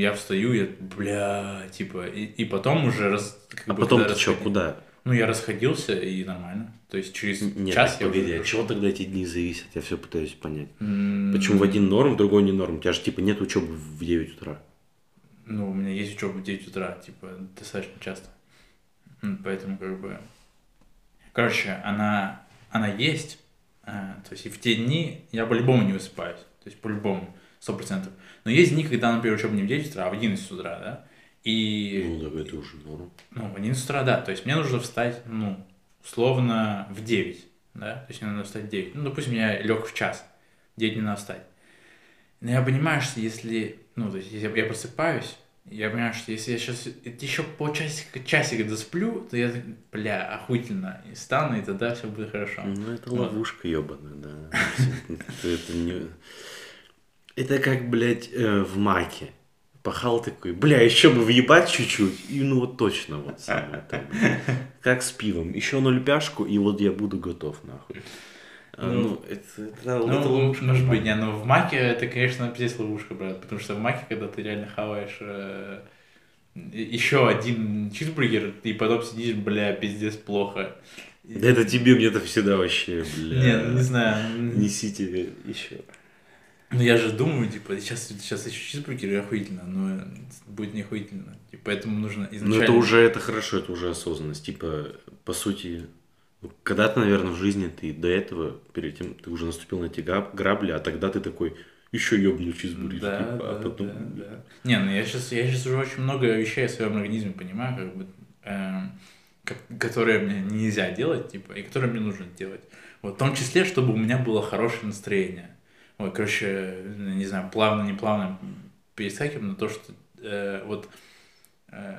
я встаю, я, бля, типа, и, и потом уже раз, как А бы, потом ты что, расходи- куда? Ну, я расходился, и нормально. То есть через Нет, час так, я погоди, уже... от чего тогда эти дни зависят? Я все пытаюсь понять. М, Почему в один норм, в другой не норм? У тебя же типа нет учебы в 9 утра. Ну, у меня есть учеба в 9 утра, типа, достаточно часто. Поэтому, как бы... Короче, она, она есть. а, то есть, и в те дни я по-любому не высыпаюсь. То есть, по-любому, сто процентов. Но есть дни, когда, например, учеба не в 9 утра, а в 11 утра, да? И... Ну, так это уже норм. Ну, 11 утра, да. То есть, мне нужно встать, ну, условно, в 9, да? То есть, мне надо встать в 9. Ну, допустим, я лег в час. В 9 мне надо встать. Но я понимаю, что если, ну, то есть, если я просыпаюсь, я понимаю, что если я сейчас еще полчасика, часика досплю, то я, бля, охуительно, и стану, и тогда все будет хорошо. Ну, это Вот. ловушка ебаная, да. Это- Это не... Это как, блядь, э, в маке. Пахал такой, бля, еще бы въебать чуть-чуть, и ну вот точно вот самое бля. Как с пивом. Еще ноль пяшку, и вот я буду готов, нахуй. А, Ну, Ну, это, это, Ну, это ловушка. может быть, не, но в маке это, конечно, пиздец ловушка, брат, потому что в маке, когда ты реально хаваешь еще один чизбургер, и потом сидишь, бля, пиздец, плохо. Да это тебе, мне-то всегда вообще, бля. Не, ну, не знаю. Несите еще. Ну я же думаю, типа, сейчас, сейчас еще чизбургер и охуительно, но будет не охуительно. Типа, поэтому нужно Ну, изначально... это уже, это хорошо, это уже осознанность. Типа, по сути, ну, когда-то, наверное, в жизни ты до этого, перед тем, ты уже наступил на эти граб- грабли, а тогда ты такой, еще ебну чизбургер, Да, типа, да, а потом... да, да. Не, ну я сейчас, я сейчас уже очень много вещей о своем организме понимаю, как бы, ко- которые мне нельзя делать, типа, и которые мне нужно делать. Вот, в том числе, чтобы у меня было хорошее настроение. Вот, короче, не знаю, плавно, не плавно перескакиваем на то, что э, вот э,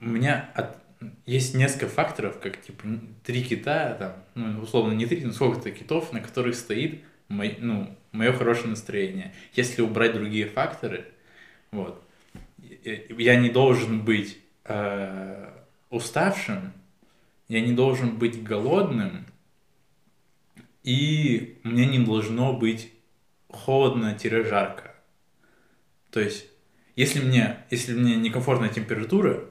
у меня от- есть несколько факторов, как типа три кита, там, ну, условно не три, но сколько-то китов, на которых стоит мой, ну, мое хорошее настроение. Если убрать другие факторы, вот, я не должен быть э, уставшим, я не должен быть голодным, и мне не должно быть холодно-жарко. То есть, если мне, если мне некомфортная температура,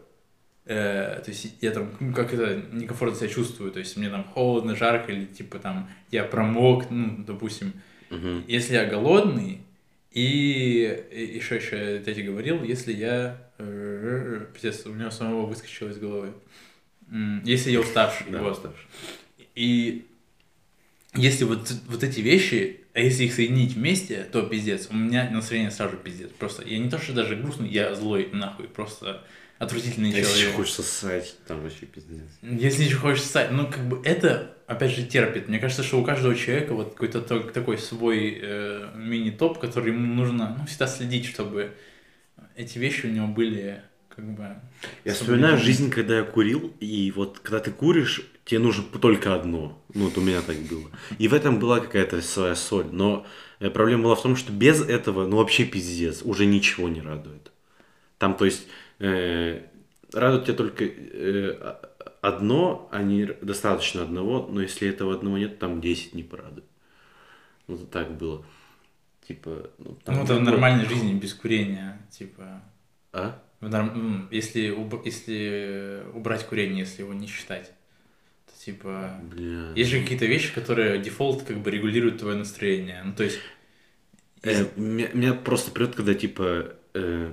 э, то есть я там ну, как это некомфортно себя чувствую, то есть мне там холодно, жарко или типа там я промок, ну, допустим, Мгм. если я голодный, и, и еще я тебе говорил, если я... э, Пиздец, у меня самого выскочило из головы. Если я уставший. Да, вот. уставший. И если вот, вот эти вещи, а если их соединить вместе, то пиздец. У меня настроение сразу пиздец. Просто я не то, что даже грустный, я злой нахуй. Просто отвратительный А Если человек. хочется ссать, там вообще пиздец. Если еще хочешь стать, ну как бы это, опять же, терпит. Мне кажется, что у каждого человека вот какой-то то- такой свой э, мини-топ, который ему нужно ну, всегда следить, чтобы эти вещи у него были как бы... Я вспоминаю жизнь, когда я курил, и вот когда ты куришь, тебе нужно только одно. Ну, вот у меня так было. И в этом была какая-то своя соль. Но э, проблема была в том, что без этого, ну, вообще пиздец, уже ничего не радует. Там, то есть, э, радует тебя только э, а- одно, а не достаточно одного, но если этого одного нет, там 10 не порадует. Вот так было. Типа, ну, там Ну, это нормальной жизни без курения, типа... А? М, Если, уб- если убрать курение, если его не считать, то типа... Бля. Есть же какие-то вещи, которые дефолт как бы регулируют твое настроение. Ну, то есть... Э, меня, меня просто прет, когда типа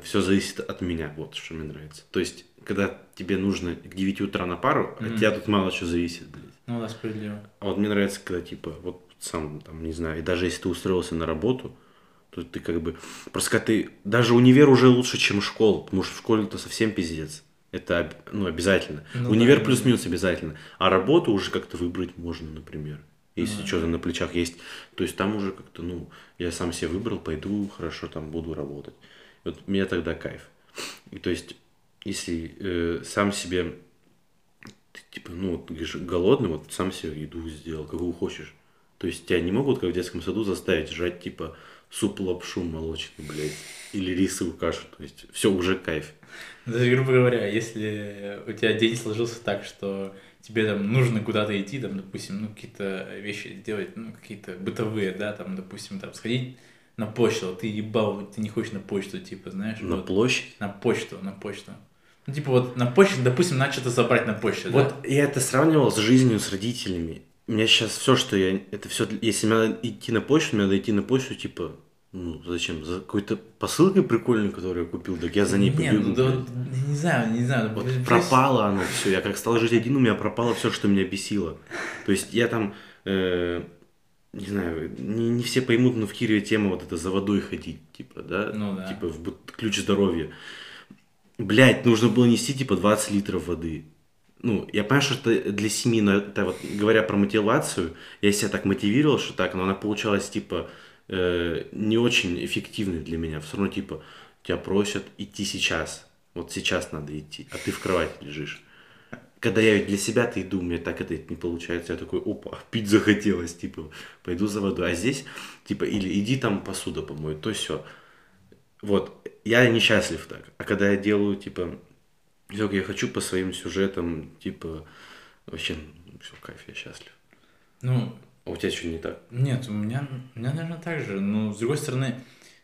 все зависит от меня, вот что мне нравится. То есть, когда тебе нужно к 9 утра на пару, от тебя тут мало чего зависит, блядь. Ну да, справедливо. А вот мне нравится, когда, типа, вот сам, там, не знаю, и даже если ты устроился на работу, то ты как бы... Просто когда ты... Даже универ уже лучше, чем школа, потому что в школе-то совсем пиздец. Это ну, обязательно. Ну универ да, плюс-минус обязательно. А работу уже как-то выбрать можно, например. Если Ну, что-то на плечах есть. То есть там уже как-то, ну, я сам себе выбрал, пойду, хорошо, там буду работать. Вот мне тогда кайф. И то есть, если э, сам себе, ты, типа, ну, вот, говоришь, голодный, вот сам себе еду сделал, какую хочешь. То есть тебя не могут, как в детском саду, заставить жрать, типа, суп лапшу молочный, блядь, или рисовую кашу. То есть все уже кайф. То есть, грубо говоря, если у тебя день сложился так, что тебе там нужно куда-то идти, там, допустим, ну, какие-то вещи сделать, ну, какие-то бытовые, да, там, допустим, там, сходить на почту, ты ебал, ты не хочешь на почту, типа, знаешь, На вот, площадь. на почту, на почту. Ну, типа, вот на почту, допустим, надо что-то забрать на почте, Вот да? я это сравнивал с жизнью с родителями. У меня сейчас все, что я... Это все... Если мне надо идти на почту, мне надо идти на почту, типа... Ну, зачем? За какой-то посылкой прикольной, которую я купил, так я за ней Не, побегу. ну, да, не знаю, не знаю. Вот блин, пропало оно все. Я как стал жить один, у меня пропало все, что меня бесило. То есть я там, э, не знаю, не, не все поймут, но в Киеве тема вот это за водой ходить, типа, да? Ну да. Типа в ключ здоровья. Блять, нужно было нести типа 20 литров воды. Ну, я понимаю, что это для семьи, но это вот, говоря про мотивацию, я себя так мотивировал, что так, но она получалась, типа, э, не очень эффективной для меня. Все равно, типа, тебя просят идти сейчас. Вот сейчас надо идти, а ты в кровати лежишь. Когда я для себя-то иду, меня так это не получается. Я такой, опа, пить захотелось, типа, пойду за водой. А здесь, типа, или иди там посуда помой, то все. Вот, я несчастлив так. А когда я делаю, типа, все, я хочу по своим сюжетам, типа, вообще, все, кайф, я счастлив. Ну, А у тебя что не так? Нет, у меня, у меня, наверное, так же. Но, с другой стороны,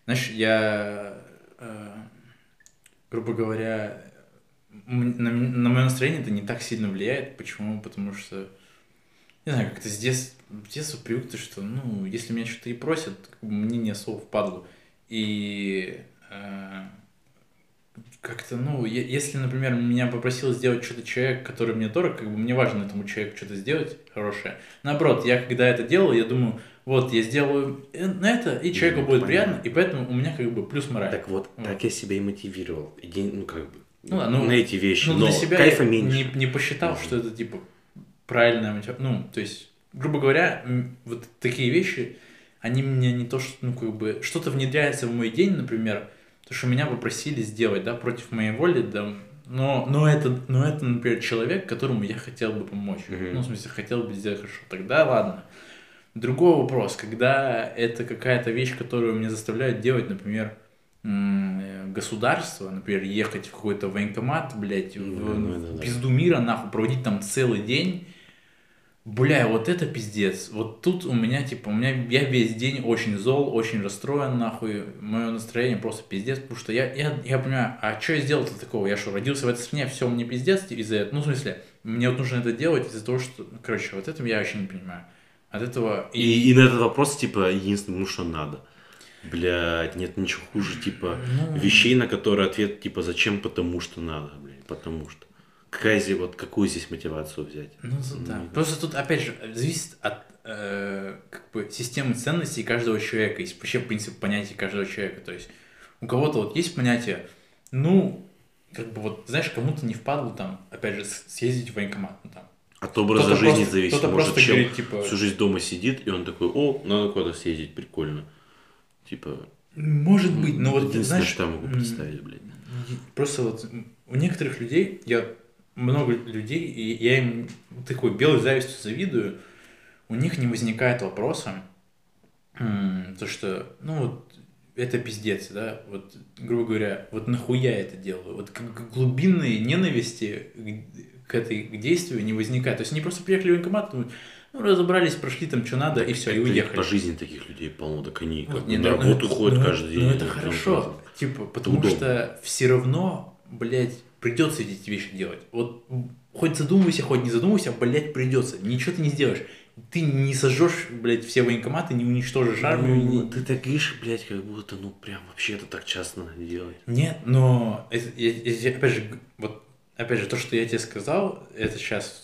знаешь, я, э, грубо говоря, на, на мое настроение это не так сильно влияет. Почему? Потому что, не знаю, как-то с детства, с детства привык, то, что, ну, если меня что-то и просят, как бы мне не особо впадло. И э, как-то, ну, если, например, меня попросил сделать что-то человек, который мне дорог, как бы мне важно этому человеку что-то сделать хорошее. Наоборот, я когда это делал, я думаю, вот, я сделаю э, на это, и человеку Ну, будет понятно. приятно, и поэтому у меня как бы плюс мораль. Так вот, Вот. так я себя и мотивировал. Иди, ну, как бы, Ну да, ну, на эти вещи. Ну, но для себя кайфа меньше. Не, не посчитал, Мгм. что это, типа, правильная мотивация. Ну, то есть, грубо говоря, вот такие вещи, они мне не то, что, ну, как бы, что-то внедряется в мой день, например, то, что меня попросили сделать, да, против моей воли, да, но, но, это, но это, например, человек, которому я хотел бы помочь. Мгм. Ну, в смысле, хотел бы сделать хорошо. Тогда ладно. Другой вопрос, когда это какая-то вещь, которую мне заставляют делать, например, государство, например, ехать в какой-то военкомат, блядь, в, да, в да. пизду мира, нахуй, проводить там целый день, бля, вот это пиздец. Вот тут у меня, типа, у меня, я весь день очень зол, очень расстроен, нахуй, мое настроение просто пиздец, потому что я, я, я понимаю, а что я сделал-то такого? Я что, родился в этой стране, все, мне пиздец из-за этого? Ну, в смысле, мне вот нужно это делать из-за того, что, короче, вот это я вообще не понимаю. От этого... И, и на этот вопрос, типа, единственное, ну что надо. Блядь, нет ничего хуже, типа, Ну. вещей, на которые ответ, типа, зачем, потому что надо, блядь, потому что. Здесь, вот, какую здесь мотивацию взять? Ну, да. Ну, Просто тут, опять же, зависит от э, как бы системы ценностей каждого человека, есть вообще принцип понятия каждого человека. То есть у кого-то вот есть понятие, ну, как бы вот, знаешь, кому-то не впадло там, опять же, съездить в военкомат, ну, там. От образа Кто-то жизни просто- зависит. кто-то Может, просто говорит, типа- всю жизнь дома сидит, и он такой, о, надо куда-то съездить, прикольно. Типа, Может быть, но вот, ты знаешь, что я могу представить, блядь. Просто вот у некоторых людей, я много людей, и я им такой белой завистью завидую, у них не возникает вопроса, то что, ну вот, это пиздец, да, вот, грубо говоря, вот нахуя я это делаю, вот глубинной ненависти к- этой к действию не возникает, то есть они просто приехали в военкомат, думают, ну, разобрались, прошли там, что надо, и все, и уехали. По жизни таких людей полно, так они Вот, как не, бы на ну, работу ну, ходят ну, каждый день. Ну, это хорошо. Типа, потому удобно. что все равно, блядь, придется эти вещи делать. Вот хоть задумывайся, хоть не задумывайся, блядь, придется. Ничего ты не сделаешь. ты не сожжешь, блядь, все военкоматы, не уничтожишь армию. Ну, не- ты так говоришь, блядь, как будто, ну, прям вообще это так часто надо делать. Нет, но я- я- я- опять же, вот опять же, то, что я тебе сказал, это сейчас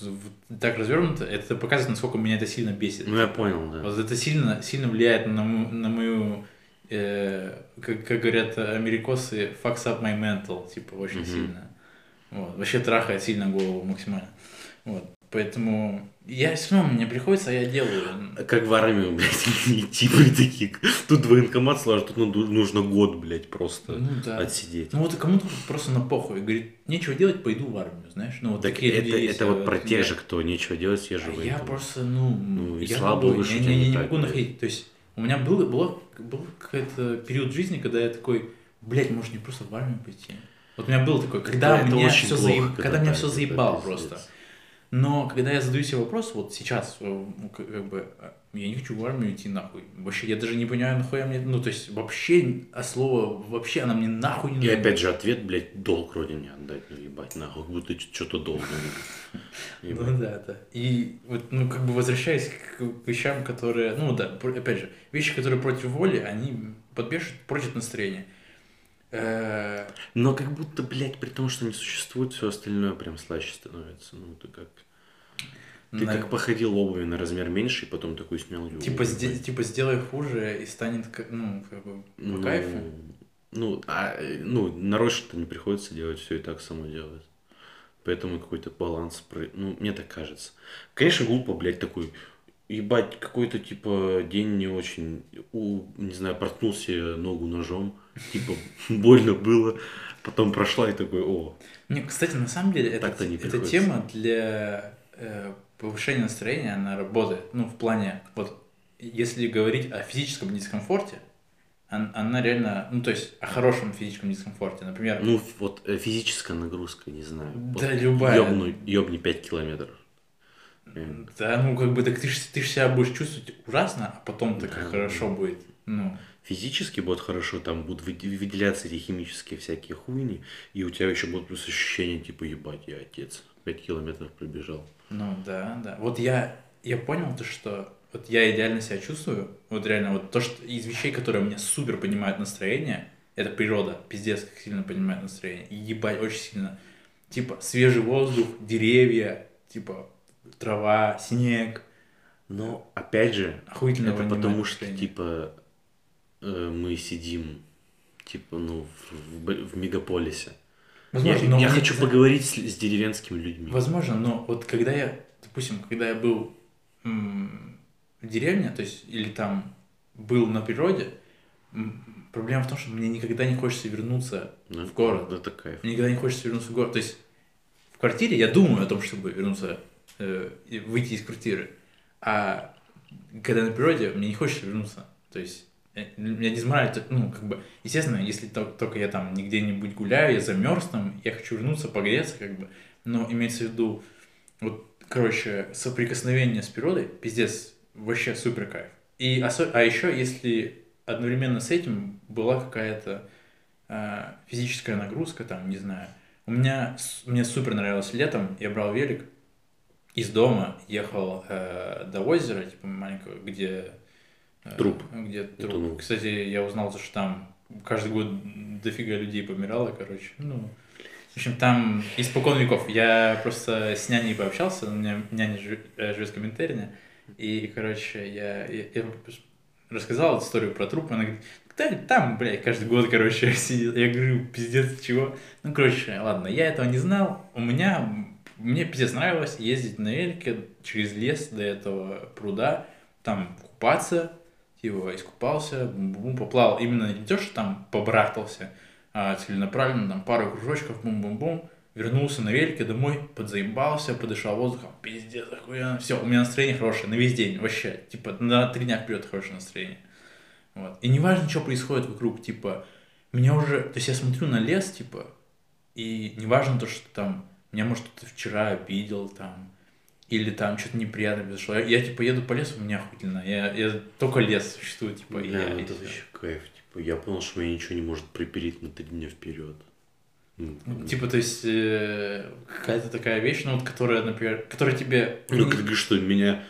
так развернуто, это показывает, насколько меня это сильно бесит. Ну, я понял, да. Вот это сильно, сильно влияет на, на мою, э, как, как говорят америкосы, fucks up my mental, типа, очень Мгм. сильно. Вот. Вообще трахает сильно голову максимально. Вот. Поэтому я все равно, мне приходится, а я делаю. Как в армию, блядь, идти при таких. Тут военкомат сложно, тут ну- нужно год, блядь, просто Ну да. отсидеть. Ну вот кому-то просто на похуй. Говорит, нечего делать, пойду в армию, знаешь. Ну вот Так такие это, люди есть, это а вот про я- тех же, кто нечего делать, те же А я просто, ну, Ну, и я слава могу, я, я- я не так, могу находить. То есть у меня был, было, был какой-то период жизни, когда я такой, блядь, может мне просто в армию пойти. Вот у меня был такой, когда Да, меня все заеб... когда когда меня все это заебало пиздец. просто. Но когда я задаю себе вопрос, вот сейчас, э, ну, как бы, а, я не хочу в армию идти нахуй. Вообще, я даже не понимаю, нахуя мне, ну, то есть, вообще, а слово, вообще, она мне нахуй не И нужна. опять же ответ, блядь, долг вроде не отдать, ну ебать, нахуй, как будто что-то долго. Ну да, да. И вот, ну, как бы возвращаясь к вещам, которые, ну да, опять же, вещи, которые против воли, они подбешивают, портят настроение. Э, Но как будто, блядь, при том, что не существует, все остальное прям слаще становится. Ну, ты как... Ты на- как походил обуви на размер меньше, и потом такой снял его. Типа, сде- типа, сделай хуже и станет, ну, как бы, по Ну, кайфу. Ну, а, ну, нарочно-то не приходится делать, все и так само делает. Поэтому какой-то баланс, ну, мне так кажется. Конечно, глупо, блядь, такой, ебать, какой-то, типа, день не очень, у, не знаю, проткнул себе ногу ножом, типа, больно было, потом прошла и такой, о, Не, кстати, на самом деле, это, не эта тема для э, повышения настроения, она работает. Ну, в плане, вот, если говорить о физическом дискомфорте, он- она реально, ну, то есть, о хорошем физическом дискомфорте. Например, ну, вот э, физическая нагрузка, не знаю. Да, вот любая. Ёбну, ёбни 5 километров. Да, ну как бы так ты ты себя будешь чувствовать ужасно, а потом так Да, хорошо да. будет. Ну, Физически будет хорошо, там будут выде- выделяться эти химические всякие хуйни, и у тебя еще будет плюс ощущение, типа, ебать, я отец, 5 километров пробежал. ну да, да. Вот я, я понял то, что вот я идеально себя чувствую. Вот реально, вот то, что из вещей, которые мне супер поднимают настроение, это природа. Пиздец, как сильно поднимает настроение. И ебать, очень сильно. Типа, свежий воздух, деревья, типа, трава, снег. Но, опять же, Охуительно это потому что, типа, мы сидим, типа, ну, в, в в мегаполисе. Возможно, я но я хочу поговорить с, с деревенскими людьми. Возможно, но вот когда я, допустим, когда я был в деревне, то есть, или там был на природе, проблема в том, что мне никогда не хочется вернуться Ну, в город. Это кайф. Мне никогда не хочется вернуться в город. То есть, в квартире я думаю о том, чтобы вернуться, э, выйти из квартиры. А когда на природе, мне не хочется вернуться. То есть, э, меня дизморалит, ну, как бы, естественно, если то- только я там нигде-нибудь гуляю, я замерз там, я хочу вернуться, погреться, как бы, но имеется в виду, вот, короче, соприкосновение с природой, пиздец, вообще супер кайф. И осо- а еще, если одновременно с этим была какая-то а, физическая нагрузка, там, не знаю. У меня, мне супер нравилось летом, я брал велик из дома, ехал э, до озера, типа маленького, где... э, Труп. Где труп. Утонул. Кстати, я узнал, что там каждый год дофига людей помирало, короче. Ну, в общем, там испокон веков. Я просто с няней пообщался, у меня няня э, живет в комментарии, и, короче, я, я, я рассказал эту историю про труп, она говорит, да, там, блядь, каждый год, короче, сидел. Я говорю, пиздец, чего? Ну, короче, ладно, я этого не знал. У меня, мне пиздец нравилось ездить на велике через лес до этого пруда, там купаться, типа, искупался, бум-бум, поплавал. Именно не то, что там побрахтался, а целенаправленно, там, пару кружочков, бум-бум-бум, вернулся на велике домой, подзаебался, подышал воздухом, пиздец, охуенно, все, у меня настроение хорошее на весь день, вообще, типа, на три дня вперед хорошее настроение. Вот. И неважно, что происходит вокруг, типа, меня уже, то есть я смотрю на лес, типа, и неважно то, что там, меня, может, кто-то вчера обидел, там, или там что-то неприятное произошло. Я, я, типа, еду по лесу, меня охуительно. Я, я только лес существует, типа, и Бля, я, ну и это всё. вообще кайф. Типа, я понял, что меня ничего не может припереть на три дня вперед. Ну, Ну, Типа, то есть, э, какая-то такая вещь, ну, вот, которая, например, которая тебе... Ну, как говоришь, что меня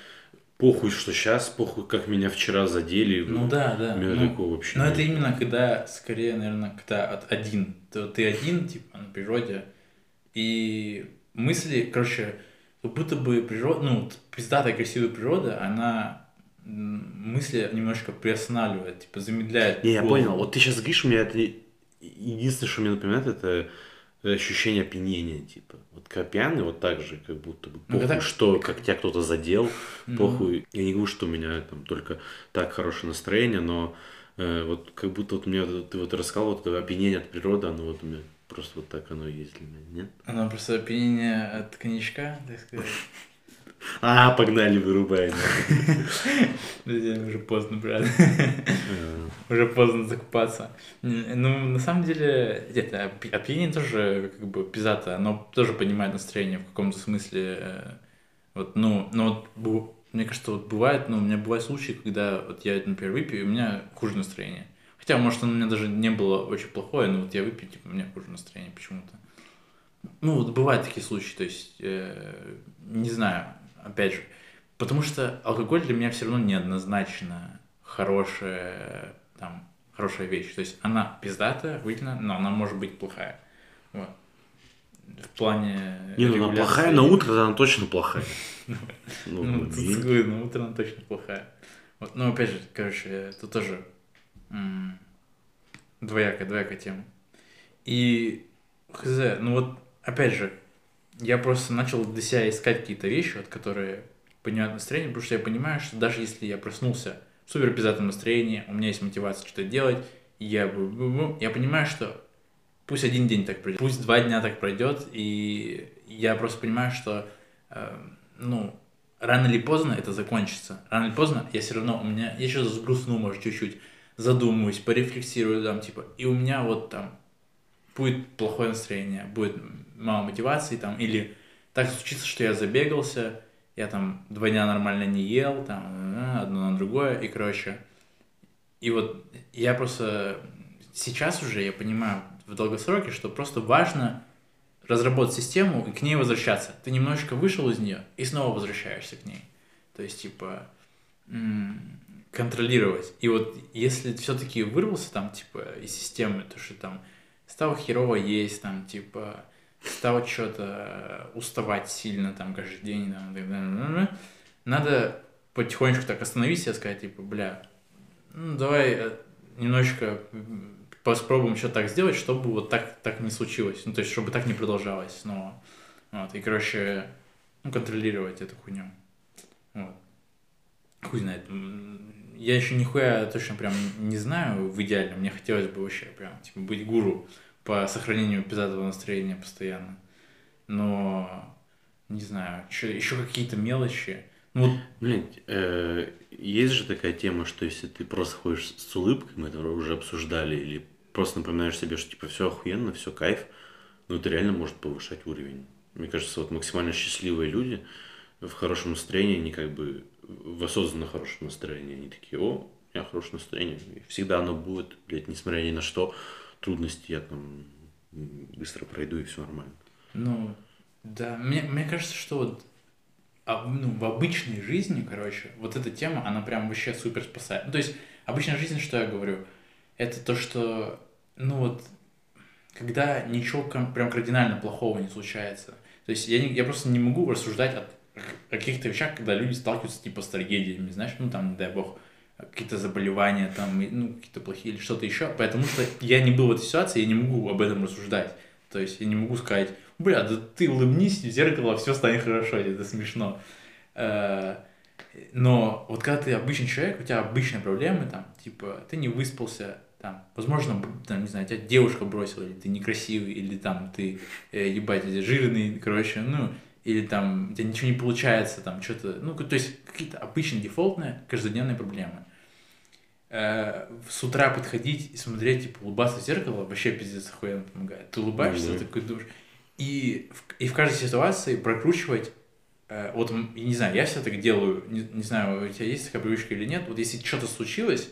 похуй, что сейчас, похуй, как меня вчера задели. Ну да, да. У меня ну, такого вообще Но нет. это именно когда, скорее, наверное, когда от один. То ты один, типа, на природе, и мысли, короче, как будто бы природа, ну, пиздатая красивая природа, она мысли немножко приостанавливает, типа, замедляет. Не, я понял. Вот ты сейчас говоришь, у меня это единственное, что мне напоминает, это ощущение опьянения, типа. Вот когда пьяный, вот так же, как будто бы Ну, похуй, когда- что, как тебя кто-то задел, Ну, похуй. Я не говорю, что у меня там только так хорошее настроение, но э, вот как будто вот мне вот, ты вот рассказал, вот это опьянение от природы, оно вот у меня просто вот так оно и есть для меня, нет? Оно просто опьянение от коньячка, так сказать. А, погнали, вырубай. Подожди, уже поздно, брат. Уже поздно закупаться. Ну, на самом деле, это опьянение тоже как бы пиздато, оно тоже понимает настроение в каком-то смысле. э, Вот, ну, ну вот, мне кажется, вот бывает, ну, у меня бывают случаи, когда вот я, например, выпью, и у меня хуже настроение. Хотя, может, оно у меня даже не было очень плохое, но вот я выпью, типа, у меня хуже настроение почему-то. Ну, вот бывают такие случаи, то есть, э, не знаю, опять же, потому что алкоголь для меня все равно неоднозначно хорошая, там, хорошая вещь. То есть она пиздатая, выпьена, но она может быть плохая. Вот. В плане... Не, ну она плохая на утро, она точно плохая. Ну, Ну, говорю, на утро она точно плохая. Вот, ну, опять же, короче, это тоже м, двоякая, двоякая тема. И, хз, ну вот, опять же, я просто начал для себя искать какие-то вещи, вот, которые поднимают настроение, потому что я понимаю, что даже если я проснулся в супер пиздатом настроении, у меня есть мотивация что-то делать, я, я понимаю, что пусть один день так пройдет, пусть два дня так пройдет, и я просто понимаю, что, э, ну, рано или поздно это закончится. Рано или поздно я все равно, у меня, я сейчас сгрустну, может, чуть-чуть, задумаюсь, порефлексирую там, типа, и у меня вот там будет плохое настроение, будет мало мотивации там, или так случится, что я забегался, я там два дня нормально не ел, там, э, одно на другое, и, короче, и вот я просто сейчас уже я понимаю в долгосроке, что просто важно разработать систему и к ней возвращаться. Ты немножечко вышел из нее и снова возвращаешься к ней. То есть, типа, контролировать. И вот если все-таки вырвался там, типа, из системы, то что там стало херово есть, там, типа, стало что-то уставать сильно там каждый день, там, да, да, да, да, надо потихонечку так остановиться и сказать, типа, бля, ну, давай э, немножечко попробуем что-то так сделать, чтобы вот так, так не случилось. Ну, то есть, чтобы так не продолжалось снова. Вот, и, короче, ну, контролировать эту хуйню. Вот. Хуй знает. Я еще нихуя точно прям не знаю в идеале. Мне хотелось бы вообще прям, типа, быть гуру по сохранению пиздатого настроения постоянно. Но, не знаю, еще какие-то мелочи. Ну, вот Блядь, э, есть же такая тема, что если ты просто ходишь с улыбкой, мы это уже обсуждали, или просто напоминаешь себе, что типа все охуенно, все кайф, ну это реально может повышать уровень. Мне кажется, вот максимально счастливые люди в хорошем настроении, они как бы осознанно хорошем настроении, они такие, о, у меня хорошее настроение, и всегда оно будет, блядь, несмотря ни на что, трудности я там быстро пройду и все нормально. Ну, да, мне, мне кажется, что вот а, ну, в обычной жизни, короче, вот эта тема, она прям вообще супер спасает. Ну, то есть, обычная жизнь, что я говорю, это то, что, ну вот, когда ничего прям кардинально плохого не случается. То есть, я, не, я просто не могу рассуждать о каких-то вещах, когда люди сталкиваются, типа, с трагедиями, знаешь, ну, там, дай бог, какие-то заболевания, там, ну, какие-то плохие или что-то еще, потому что я не был в этой ситуации, я не могу об этом рассуждать. То есть я не могу сказать, бля, да ты улыбнись в зеркало, все станет хорошо, это смешно. Э, Но вот когда ты обычный человек, у тебя обычные проблемы, там, типа, ты не выспался, там, возможно, там, не знаю, тебя девушка бросила, или ты некрасивый, или там ты, э, ебать, жирный, короче, ну, или там у тебя ничего не получается, там, что-то, ну, то есть какие-то обычные дефолтные каждодневные проблемы. Э, с утра подходить и смотреть, типа, улыбаться в зеркало вообще пиздец охуенно помогает. Ты улыбаешься, да. такой думаешь. И в, и в каждой ситуации прокручивать, э, вот, я не знаю, я все так делаю, не, не знаю, у тебя есть такая привычка или нет, вот если что-то случилось,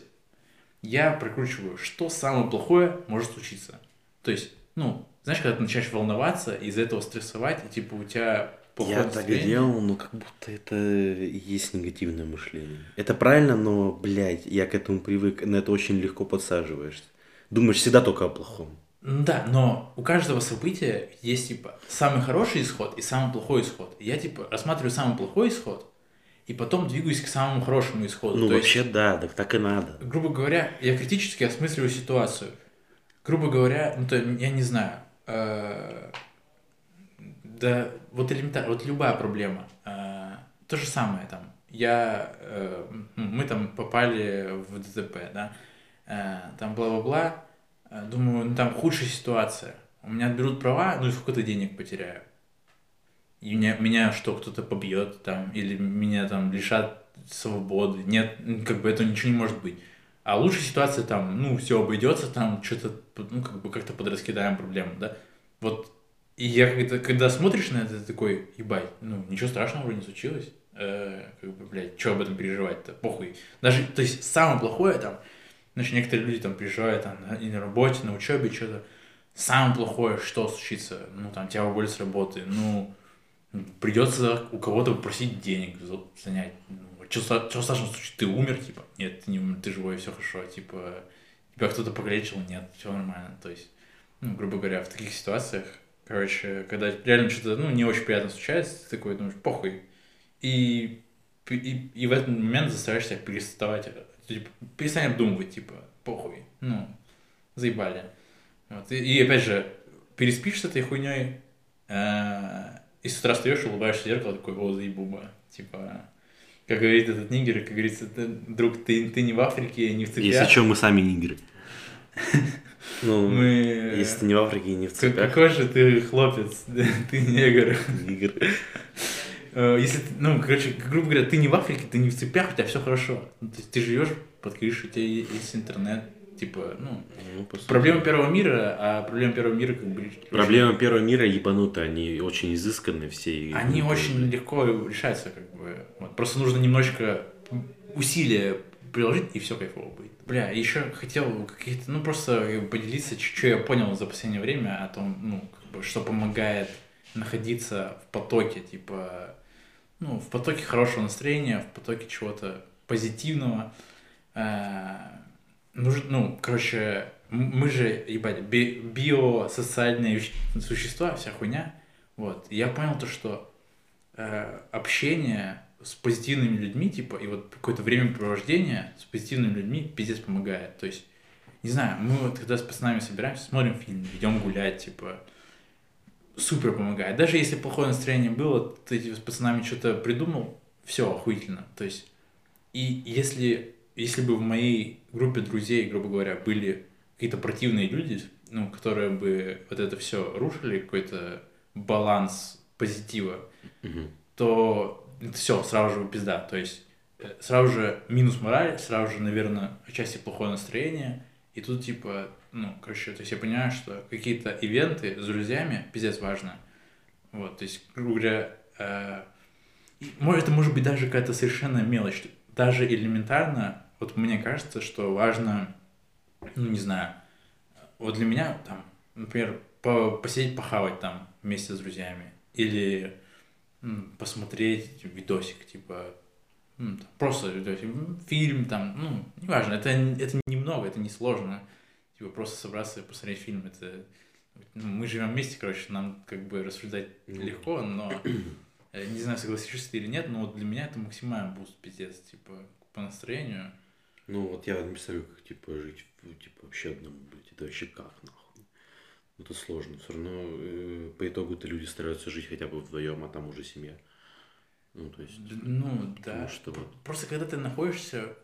я прокручиваю, что самое плохое может случиться. То есть, ну, знаешь, когда ты начинаешь волноваться, из-за этого стрессовать, и типа у тебя Я так делал, но как будто это и есть негативное мышление. Это правильно, но, блядь, я к этому привык, на это очень легко подсаживаешься. Думаешь всегда только о плохом. Да, но у каждого события есть, типа, самый хороший исход и самый плохой исход. Я, типа, рассматриваю самый плохой исход, и потом двигаюсь к самому хорошему исходу. Ну, То вообще, есть, да, так, так и надо. грубо говоря, я критически осмысливаю ситуацию. Грубо говоря, ну, то я не знаю, э, да, вот элементарно, вот любая проблема, э, то же самое там. Я, э, ну, мы там попали в ДТП, да, э, там бла-бла-бла, думаю, ну там худшая ситуация. У меня отберут права, ну и сколько-то денег потеряю. И меня, меня что, кто-то побьет там, или меня там лишат свободы. Нет, ну, как бы это ничего не может быть. А лучшая ситуация там, ну, все обойдется, там что-то, ну, как бы как-то подраскидаем проблему, да. Вот, и я когда, когда смотришь на это, ты такой, ебать, ну, ничего страшного вроде не случилось. Э, как бы, блядь, что об этом переживать-то, похуй. Даже, то есть, самое плохое там, Значит, некоторые люди там приезжают там, и на работе, на учебе, что-то. Самое плохое, что случится, ну, там, тебя уволят с работы, ну, придется у кого-то попросить денег занять. Ну, что, что страшного случится? Ты умер, типа? Нет, ты не ты живой, все хорошо, типа, тебя кто-то покалечил? Нет, все нормально. То есть, ну, грубо говоря, в таких ситуациях, короче, когда реально что-то, ну, не очень приятно случается, ты такой думаешь, похуй. И, и, и в этот момент заставляешь себя переставать типа, перестань обдумывать, типа, похуй, ну, заебали. Вот. И, и опять же, переспишь с этой хуйней, э, и с утра встаешь, улыбаешься в зеркало, такой, о, заебуба, типа, как говорит этот нигер, как говорится, друг, ты, ты не в Африке, не в цепях. Если что, мы сами нигеры. Ну, мы... если ты не в Африке и не в цепях. Какой же ты хлопец, ты негр. Негр. Э, если ну, короче, грубо говоря, ты не в Африке, ты не в цепях, у тебя все хорошо. Ну, то есть ты живешь под крышей, у тебя есть интернет, типа, ну, ну проблема первого мира, а проблема первого мира как бы... Проблема первого мира ебануты, они очень изысканные все. Они очень легко решаются, как бы. Вот. Просто нужно немножечко усилия приложить, и все кайфово будет. Бля, еще хотел какие-то, ну, просто поделиться, что я понял за последнее время о том, ну, как бы, что помогает находиться в потоке, типа, ну, в потоке хорошего настроения, в потоке чего-то позитивного. Э, нужно, ну, короче, мы же, ебать, би биосоциальные существа, вся хуйня. Вот. Я понял то, что э, общение с позитивными людьми, типа, и вот какое-то времяпровождение с позитивными людьми пиздец помогает. То есть, не знаю, мы вот когда с пацанами собираемся, смотрим фильм, идем гулять, типа, супер помогает. Даже если плохое настроение было, ты с пацанами что-то придумал, все охуительно. То есть, и если, если бы в моей группе друзей, грубо говоря, были какие-то противные люди, ну, которые бы вот это все рушили, какой-то баланс позитива, угу. то все, сразу же пизда. То есть, э, сразу же минус мораль, сразу же, наверное, отчасти плохое настроение, и тут, типа, ну, короче, то есть я понимаю, что какие-то ивенты с друзьями пиздец важно. Вот, то есть, грубо говоря, э, может, это может быть даже какая-то совершенно мелочь. Даже элементарно, вот мне кажется, что важно, ну, не знаю, вот для меня там, например, по посидеть, похавать там вместе с друзьями. Или посмотреть видосик, типа, просто видосик, фильм там, ну, неважно, это, это немного, это не сложно типа просто собраться и посмотреть фильм, это ну, мы живем вместе, короче, нам как бы рассуждать ну. легко, но э, не знаю, согласишься ты или нет, но вот для меня это максимальный boost, пиздец, типа, по настроению. Ну, вот я не представляю, как, типа, жить, типа, вообще одному, блядь, это вообще как, нахуй. Это сложно. Все равно э, по итогу-то люди стараются жить хотя бы вдвоем, а там уже семья. Ну, то есть... Ну, да. Что вот... Просто когда ты находишься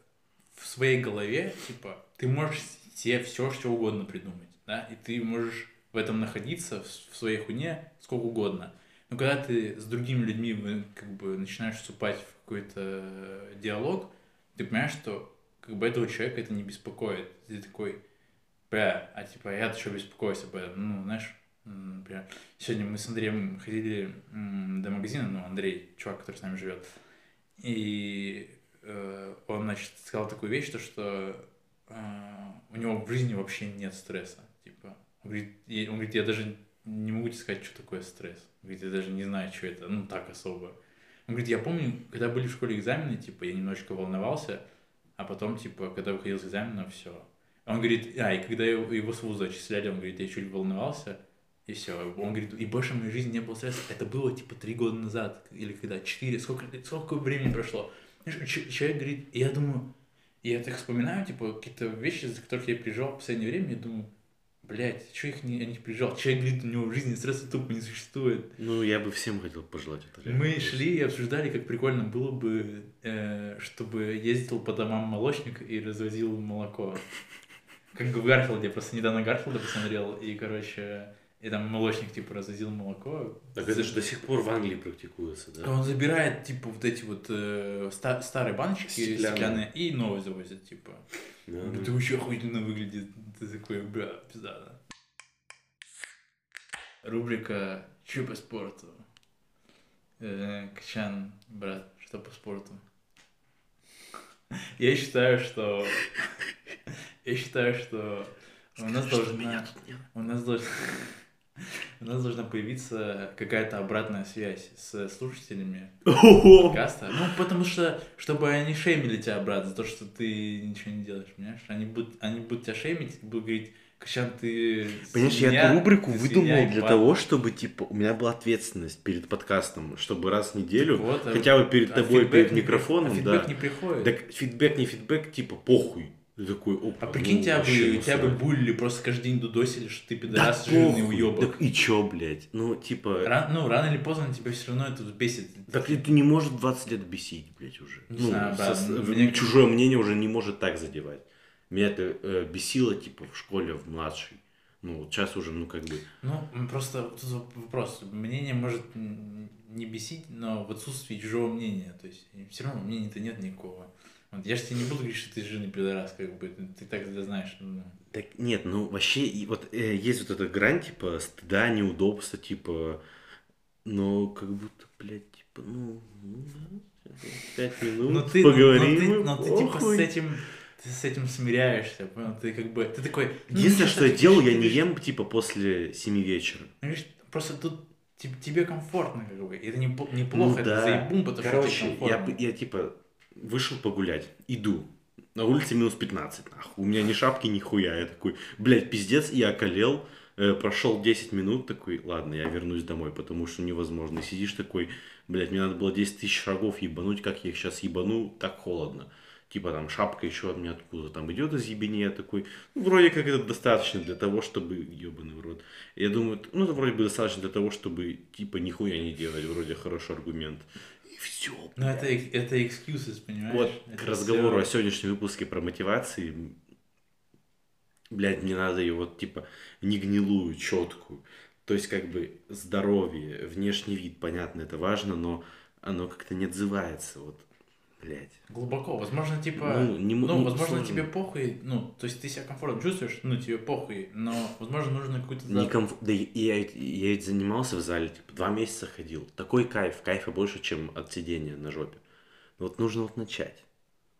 в своей голове, типа, ты можешь себе все, что угодно придумать, да, и ты можешь в этом находиться, в своей хуйне, сколько угодно. Но когда ты с другими людьми как бы начинаешь вступать в какой-то диалог, ты понимаешь, что как бы этого человека это не беспокоит. Ты такой, бля, а типа я-то что беспокоюсь об этом? Ну, знаешь, например, сегодня мы с Андреем ходили до магазина, ну, Андрей, чувак, который с нами живет, и э, он, значит, сказал такую вещь, то, что э, у него в жизни вообще нет стресса. Типа, он говорит, он говорит, я даже не могу тебе сказать, что такое стресс. Говорит, я даже не знаю, что это, ну, так особо. Он говорит, я помню, когда были в школе экзамены, типа, я немножечко волновался, а потом, типа, когда выходил с экзамена, все. Он говорит, а, и когда его, с вуза отчисляли, он говорит, я чуть волновался, и все. Он говорит, и больше в моей жизни не было стресса. Это было, типа, три года назад, или когда, четыре, сколько, сколько времени прошло. Человек говорит, и я думаю, я так вспоминаю, типа, какие-то вещи, за которых я переживал в последнее время, я думаю, блядь, что их не, я не переживал? Человек говорит, у него в жизни стресса тупо не существует. Ну, я бы всем хотел пожелать это. Мы шли и обсуждали, как прикольно было бы, э, чтобы ездил по домам молочник и развозил молоко. Как в Гарфилде, просто недавно Гарфилда посмотрел, и, короче, и там молочник, типа, развозил молоко. Так это же до сих пор в Англии практикуется, да? Он забирает, типа, вот эти вот э, ста- старые баночки Стеклянные. стеклянные и новые завозит, типа. Да. Это вообще охуительно выглядит. Ты такой, бля, пизда, да. Рубрика «Чё по спорту?» Э, Качан, брат, что по спорту? Я считаю, что... Я считаю, что у нас Что должна... меня тут нет. У нас должна... У нас должна появиться какая-то обратная связь с слушателями подкаста. Ну, потому что, чтобы они шеймили тебя, брат, за то, что ты ничего не делаешь, понимаешь? Они будут, они будут тебя шеймить, будут говорить, Качан, ты Понимаешь, я свинья, эту рубрику ты выдумал свинья, для ебать». того, чтобы, типа, у меня была ответственность перед подкастом, чтобы раз в неделю, Вот, а- хотя бы перед а тобой, перед не при- микрофоном, а да. фидбэк не приходит. Так фидбэк, не фидбэк, типа, похуй. Ты такой, опа, а прикинь, ну, тебя, бы, тебя бы булили, просто каждый день дудосили, что ты Да пидорас, жирный похуй. уебок. Так и чё, блядь? Ну, типа... Ран- ну, рано или поздно тебя все равно это бесит. Так это не может 20 лет бесить, блядь, уже. Не ну, знаю, брат, со- ну, меня- чужое мнение уже не может так задевать. Меня это э, бесило, типа, в школе, в младшей. Ну, вот сейчас уже, ну, как бы... Ну, просто тут вопрос. Мнение может не бесить, но в отсутствии чужого мнения. То есть все равно мнения-то нет никакого. Вот я же тебе не буду говорить, что ты жирный пидорас, как бы. Ты, ты так это знаешь. ну. Так нет, ну вообще и вот э, есть вот эта грань типа стыда, неудобства, типа, но как будто, блядь, типа, ну, ну да, пять минут, Но ты, поговорим, но ты, но ты, типа похуй. с этим, ты с этим смиряешься, понял? Ты как бы, ты такой... ну, Единственное, что я ты я не ем типа после семи вечера. Видишь, просто тут типа, тебе комфортно, как бы. Это неплохо, Ну это да. заебум, потому что Короче, я, я типа вышел погулять, иду. На улице минус 15, нахуй. У меня ни шапки, ни хуя. Я такой, блядь, пиздец, я околел. Э, прошел 10 минут, такой, ладно, я вернусь домой, потому что невозможно. Сидишь такой, блядь, мне надо было 10 тысяч шагов ебануть, как я их сейчас ебану, так холодно. Типа там шапка еще от меня откуда там идет из ебени, я такой, ну, вроде как это достаточно для того, чтобы, ебаный в рот. Я думаю, ну, это вроде бы достаточно для того, чтобы, типа, нихуя не делать, вроде хороший аргумент. Все, Ну, это, это excuses, понимаешь? вот Это к разговору всё- о сегодняшнем выпуске про мотивации, блядь, мне надо ее вот типа не гнилую, четкую. То есть как бы здоровье, внешний вид, понятно, это важно, но оно как-то не отзывается, вот, блядь. Глубоко. Возможно, типа... Ну, не ну, ну, возможно, сложно. тебе похуй, ну, то есть ты себя комфортно чувствуешь, ну, тебе похуй, но, возможно, нужно какую-то... Не комф- Да я, я ведь занимался в зале, типа, два месяца ходил. Такой кайф, кайфа больше, чем от сидения на жопе. Но вот нужно вот начать,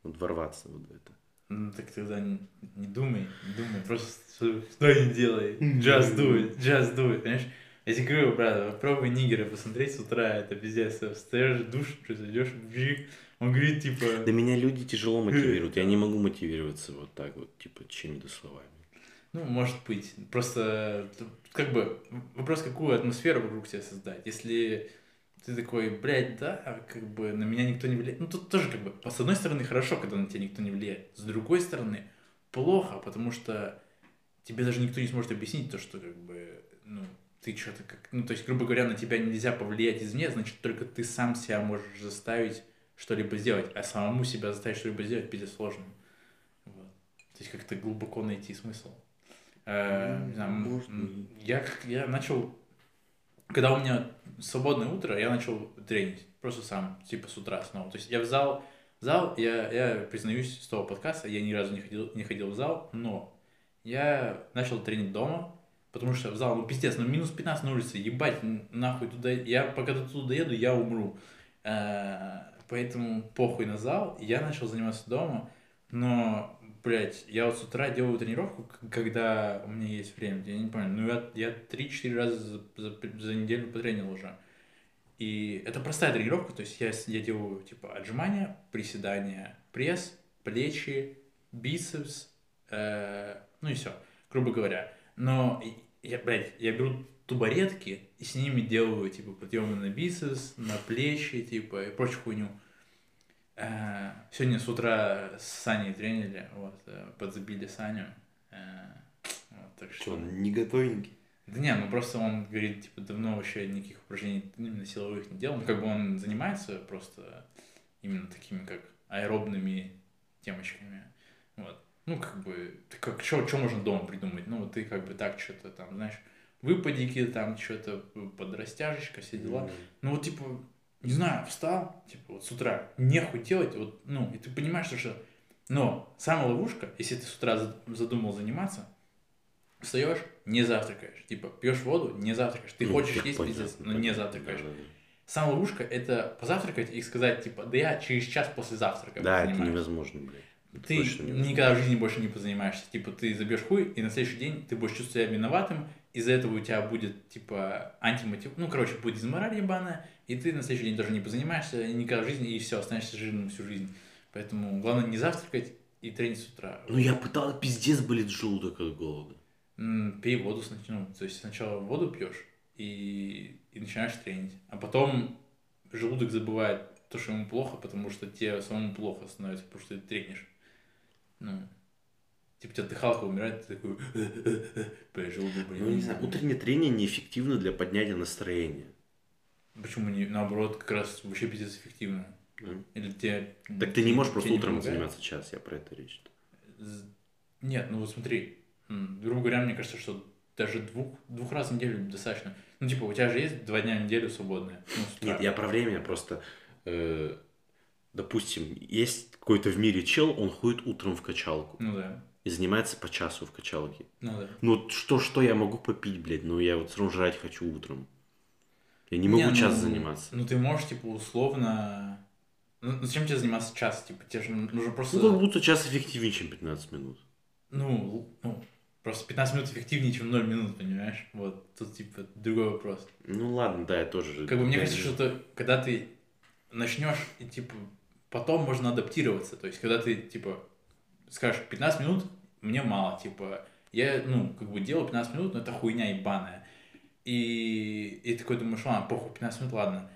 вот ворваться вот в это. Ну, так тогда не, не думай, не думай, просто что, что не делай. Just do it, just do it, понимаешь? Я тебе говорю, брат, попробуй нигера посмотреть с утра, это пиздец. Встаешь душ, что зайдешь, бжик, он говорит, типа... Да меня люди тяжело мотивируют. Я не могу мотивироваться вот так вот, типа, чьими-то словами. Ну, может быть. Просто, как бы, вопрос, какую атмосферу вокруг тебя создать. Если ты такой, блядь, да, как бы на меня никто не влияет. Ну, тут тоже, как бы, с одной стороны, хорошо, когда на тебя никто не влияет. С другой стороны, плохо, потому что тебе даже никто не сможет объяснить то, что, как бы, ну, ты что-то как... Ну, то есть, грубо говоря, на тебя нельзя повлиять извне, значит, только ты сам себя можешь заставить что-либо сделать, а самому себя заставить что-либо сделать пиздец сложно. Вот. То есть, как-то глубоко найти смысл. Э, не знаю, я, как- я начал, когда у меня свободное утро, я начал тренить, просто сам, типа с утра снова. То есть я в зал, в зал, я, я признаюсь, с того подкаста, я ни разу не ходил, не ходил в зал, но я начал тренить дома, потому что в зал, ну пиздец, ну минус 15 на улице, ебать, нахуй туда, я пока до туда доеду, я умру. Э, Поэтому похуй на зал, я начал заниматься дома, Но, блядь, я вот с утра делаю тренировку, когда у меня есть время. Я не понял, ну я, я 3-4 раза за, за, за неделю потренил уже. И это простая тренировка, то есть я, я делаю типа отжимания, приседания, пресс, плечи, бицепс, э, ну и все, грубо говоря. Но я, блядь, я беру тубаретки и с ними делаю типа подъемы на бицепс, на плечи, типа и прочую хуйню. Э, Сегодня с утра с Саней тренили, вот, э, подзабили Саню. Э, вот, так Что, что... он не готовенький? Да не, ну просто он говорит, типа, давно вообще никаких упражнений именно силовых не делал. Ну, как бы он занимается просто именно такими, как аэробными темочками. Вот. Ну, как бы, как, что можно дома придумать? Ну, вот ты как бы так что-то там, знаешь, выпадики, там что-то, подрастяжечка, все дела. Ну, вот, типа, не знаю, встал, типа, вот с утра, нехуй делать, вот, ну, и ты понимаешь, что, что... Но самая ловушка, если ты с утра зад- задумал заниматься, встаешь, не завтракаешь. Типа, пьешь воду, не завтракаешь. Ты Ну, хочешь так есть понятно, пиздец, но не завтракаешь. да, да, Самая ловушка это позавтракать и сказать, типа, да я через час после завтрака Да, это занимаюсь». невозможно, блядь. Это Ты невозможно. никогда в жизни больше не позанимаешься. Типа, ты забьешь хуй, и на следующий день ты будешь чувствовать себя виноватым, из-за этого у тебя будет, типа, антимотив... Ну, короче, будет дизмораль ебаная, и ты на следующий день тоже не позанимаешься, никогда в жизни, и все, останешься жирным всю жизнь. Поэтому главное не завтракать и тренить с утра. Ну я пытал, пиздец болит желудок от голода. М, Пей воду сначала. Ну, то есть сначала воду пьешь и, и начинаешь тренить. А потом желудок забывает то, что ему плохо, потому что тебе самому плохо становится, потому что ты тренишь. Ну, типа у тебя дыхалка умирает, ты такой, желудок, блин. Ну, не знаю, утреннее трение неэффективно для поднятия настроения. Почему не, наоборот, как раз вообще пиздец эффективно? Да. Или тебе... Так ты не можешь просто утром заниматься час, я про это речь. Нет, ну вот смотри, грубо говоря, мне кажется, что даже двух, двух раз в неделю достаточно. Ну, типа, у тебя же есть два дня в неделю свободные. Ну. Нет, я про время просто. э, допустим, есть какой-то в мире чел, он ходит утром в качалку Ну да, и занимается по часу в качалке. ну да. Ну что, что я могу попить, блядь? Ну я вот все равно жрать хочу утром. Я не могу Не, ну, час заниматься. Ну, ты можешь, типа, условно... Ну, зачем тебе заниматься час? Типа, тебе же нужно просто... Ну как будто час эффективнее, чем 15 минут. ну, ну, просто 15 минут эффективнее, чем 0 минут, понимаешь? Вот, тут, типа, другой вопрос. Ну ладно, да, я тоже. Как бы мне кажется, не- что это, когда ты начнешь, и типа, потом можно адаптироваться. То есть, когда ты, типа, скажешь, 15 минут мне мало, типа, я, ну, как бы делаю 15 минут, но это хуйня ебаная. И, и такой думаешь, ладно, похуй, 15 минут, ладно.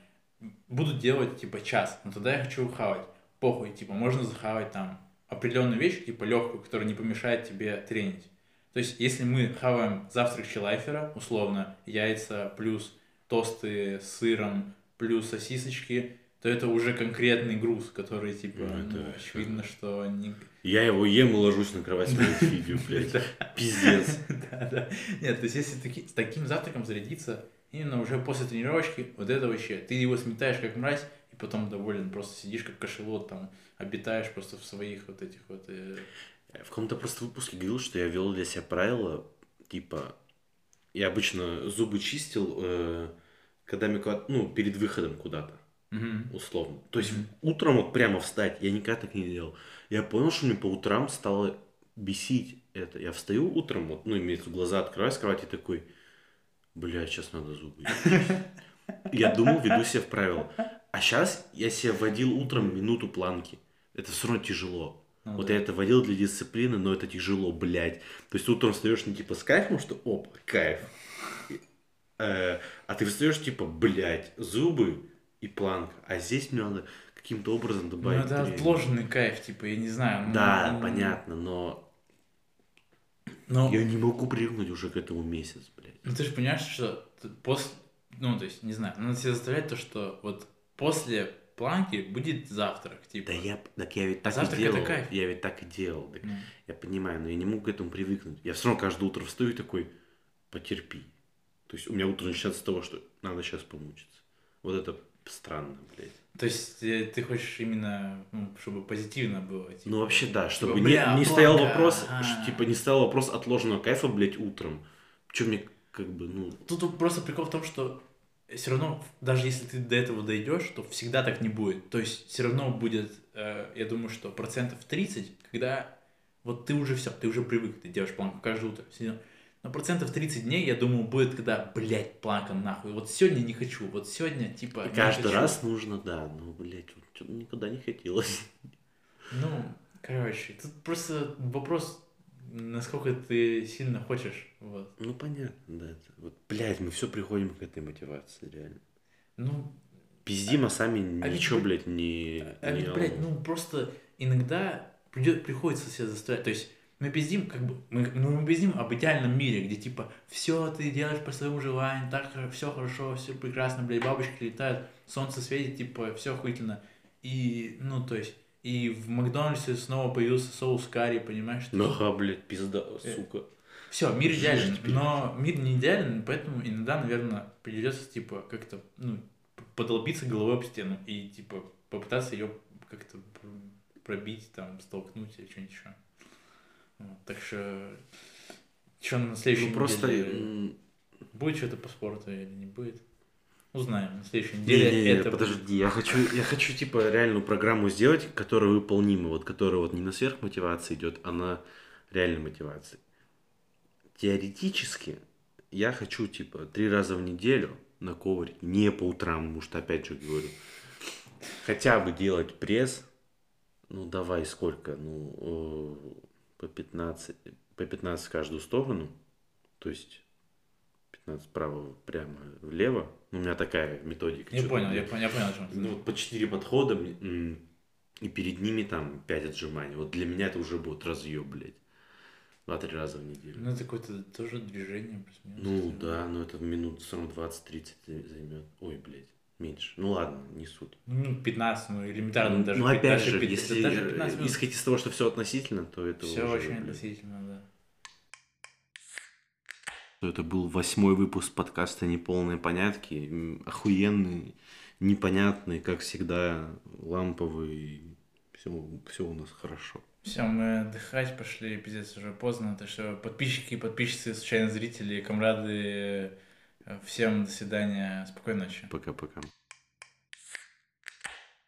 Буду делать, типа, час, но тогда я хочу хавать. Похуй, типа, можно захавать там определенную вещь, типа, легкую, которая не помешает тебе тренить. То есть, если мы хаваем завтрак челайфера, условно, яйца плюс тосты с сыром плюс сосисочки, то это уже конкретный груз, который, типа, Ну, ну, очевидно, что не... Я его ем и ложусь на кровать смотреть видео, блядь. Пиздец. Да, да. Нет, то есть, если с таким завтраком зарядиться, именно уже после тренировочки, вот это вообще, ты его сметаешь как мразь, и потом доволен, просто сидишь как кошелот, там, обитаешь просто в своих вот этих вот... э, Я В каком-то просто выпуске говорил, что я ввел для себя правило, типа, я обычно зубы чистил, э, когда мне ну, перед выходом куда-то, условно. То есть утром вот прямо встать, я никогда так не делал. Я понял, что мне по утрам стало бесить это. Я встаю утром, вот, ну, имеется глаза открываю с кровати такой, бля, сейчас надо зубы чистить». Я думал, веду себя в правило. А сейчас я себя вводил утром минуту планки. Это все равно тяжело. Ну вот да. я это вводил для дисциплины, но это тяжело, блядь. То есть утром встаешь не типа с кайфом, что оп, кайф. Э, А ты встаешь типа, блядь, зубы и планка. А здесь мне надо каким-то образом Ну, добавить. это тренинг. отложенный кайф, типа, я не знаю. ну, Да, ну, понятно, но Но, я не могу привыкнуть уже к этому месяц, блядь. ну, ты же понимаешь, что после... Ну, то есть, не знаю, надо себе заставлять то, что вот после планки будет завтрак, типа. Да я, так я ведь так Завтрак и это делал. кайф. Я ведь так и делал. Так Ну. Я понимаю, но я не могу к этому привыкнуть. Я все равно каждое утро встаю и такой, потерпи. То есть у меня утро начинается с того, что надо сейчас помучиться. Вот это странно, блядь. То есть э, ты хочешь именно, ну, чтобы позитивно было. Типа, Ну вообще да, чтобы типа, не, бля, не стоял вопрос, что, типа не стоял вопрос отложенного кайфа, блядь, утром. Че мне как бы, ну, Тут просто прикол в том, что все равно, даже если ты до этого дойдешь, то всегда так не будет. То есть все равно будет, э, я думаю, что процентов 30, когда вот ты уже все, ты уже привык, ты делаешь планку каждое утро. Но процентов 30 дней, я думаю, будет, когда, блядь, планка нахуй. Вот сегодня не хочу, вот сегодня, типа, И каждый раз нужно, да, ну, блядь, вот никуда не хотелось. Ну, короче, тут просто вопрос, насколько ты сильно хочешь, вот. Ну, понятно, да. Это, вот, блядь, мы все приходим к этой мотивации, реально. Ну, Пиздим, а сами а ведь, ничего, блядь, не... А не ведь, блядь, ну, просто иногда придет, приходится себя заставлять, то есть мы пиздим, как бы, мы, ну, мы пиздим об идеальном мире, где, типа, все ты делаешь по своему желанию, так все хорошо, все прекрасно, блядь, бабочки летают, солнце светит, типа, все охуительно. И, ну, то есть, и в Макдональдсе снова появился соус карри, понимаешь? Нага, блядь, пизда, Э, сука. Все, мир идеален, но мир не идеален, поэтому иногда, наверное, придется, типа, как-то, ну, подолбиться головой об стену и, типа, попытаться ее как-то пробить, там, столкнуть или что-нибудь еще. Так что, что на следующей Ну, просто... неделе? Будет что-то по спорту или не будет? Узнаем на следующей неделе. Не-не-не, это подожди, я хочу, я хочу, типа, реальную программу сделать, которая выполнима, вот, которая вот не на сверхмотивации идет, а на реальной мотивации. Теоретически я хочу, типа, три раза в неделю на коврике, не по утрам, потому что, опять же говорю, хотя бы делать пресс, ну, давай сколько, ну, э, по 15, по 15 в каждую сторону, то есть 15 вправо, прямо, влево. Ну, у меня такая методика. Я понял, я, пон- я понял, о чем ты. ну, вот по 4 подхода, и перед ними там 5 отжиманий. Вот для меня это уже будет разъеб, блядь. Два-три раза в неделю. Ну, это какое-то тоже движение. Ну, да, но это минут все равно 20-30 займет. Ой, блядь, меньше. Ну, ладно, не суть. Ну, 15, ну, элементарно даже. ну, опять даже же, пи- если даже 15 минут. исходить из того, что все относительно, то это Все уже, очень блядь, относительно, да. Это был восьмой выпуск подкаста «Неполные понятки». Охуенный, непонятный, как всегда, ламповый. Все, все у нас хорошо. Все, мы отдыхать пошли, пиздец, уже поздно. Так что подписчики, подписчицы, случайно зрители, комрады, всем до свидания, спокойной ночи. Пока-пока.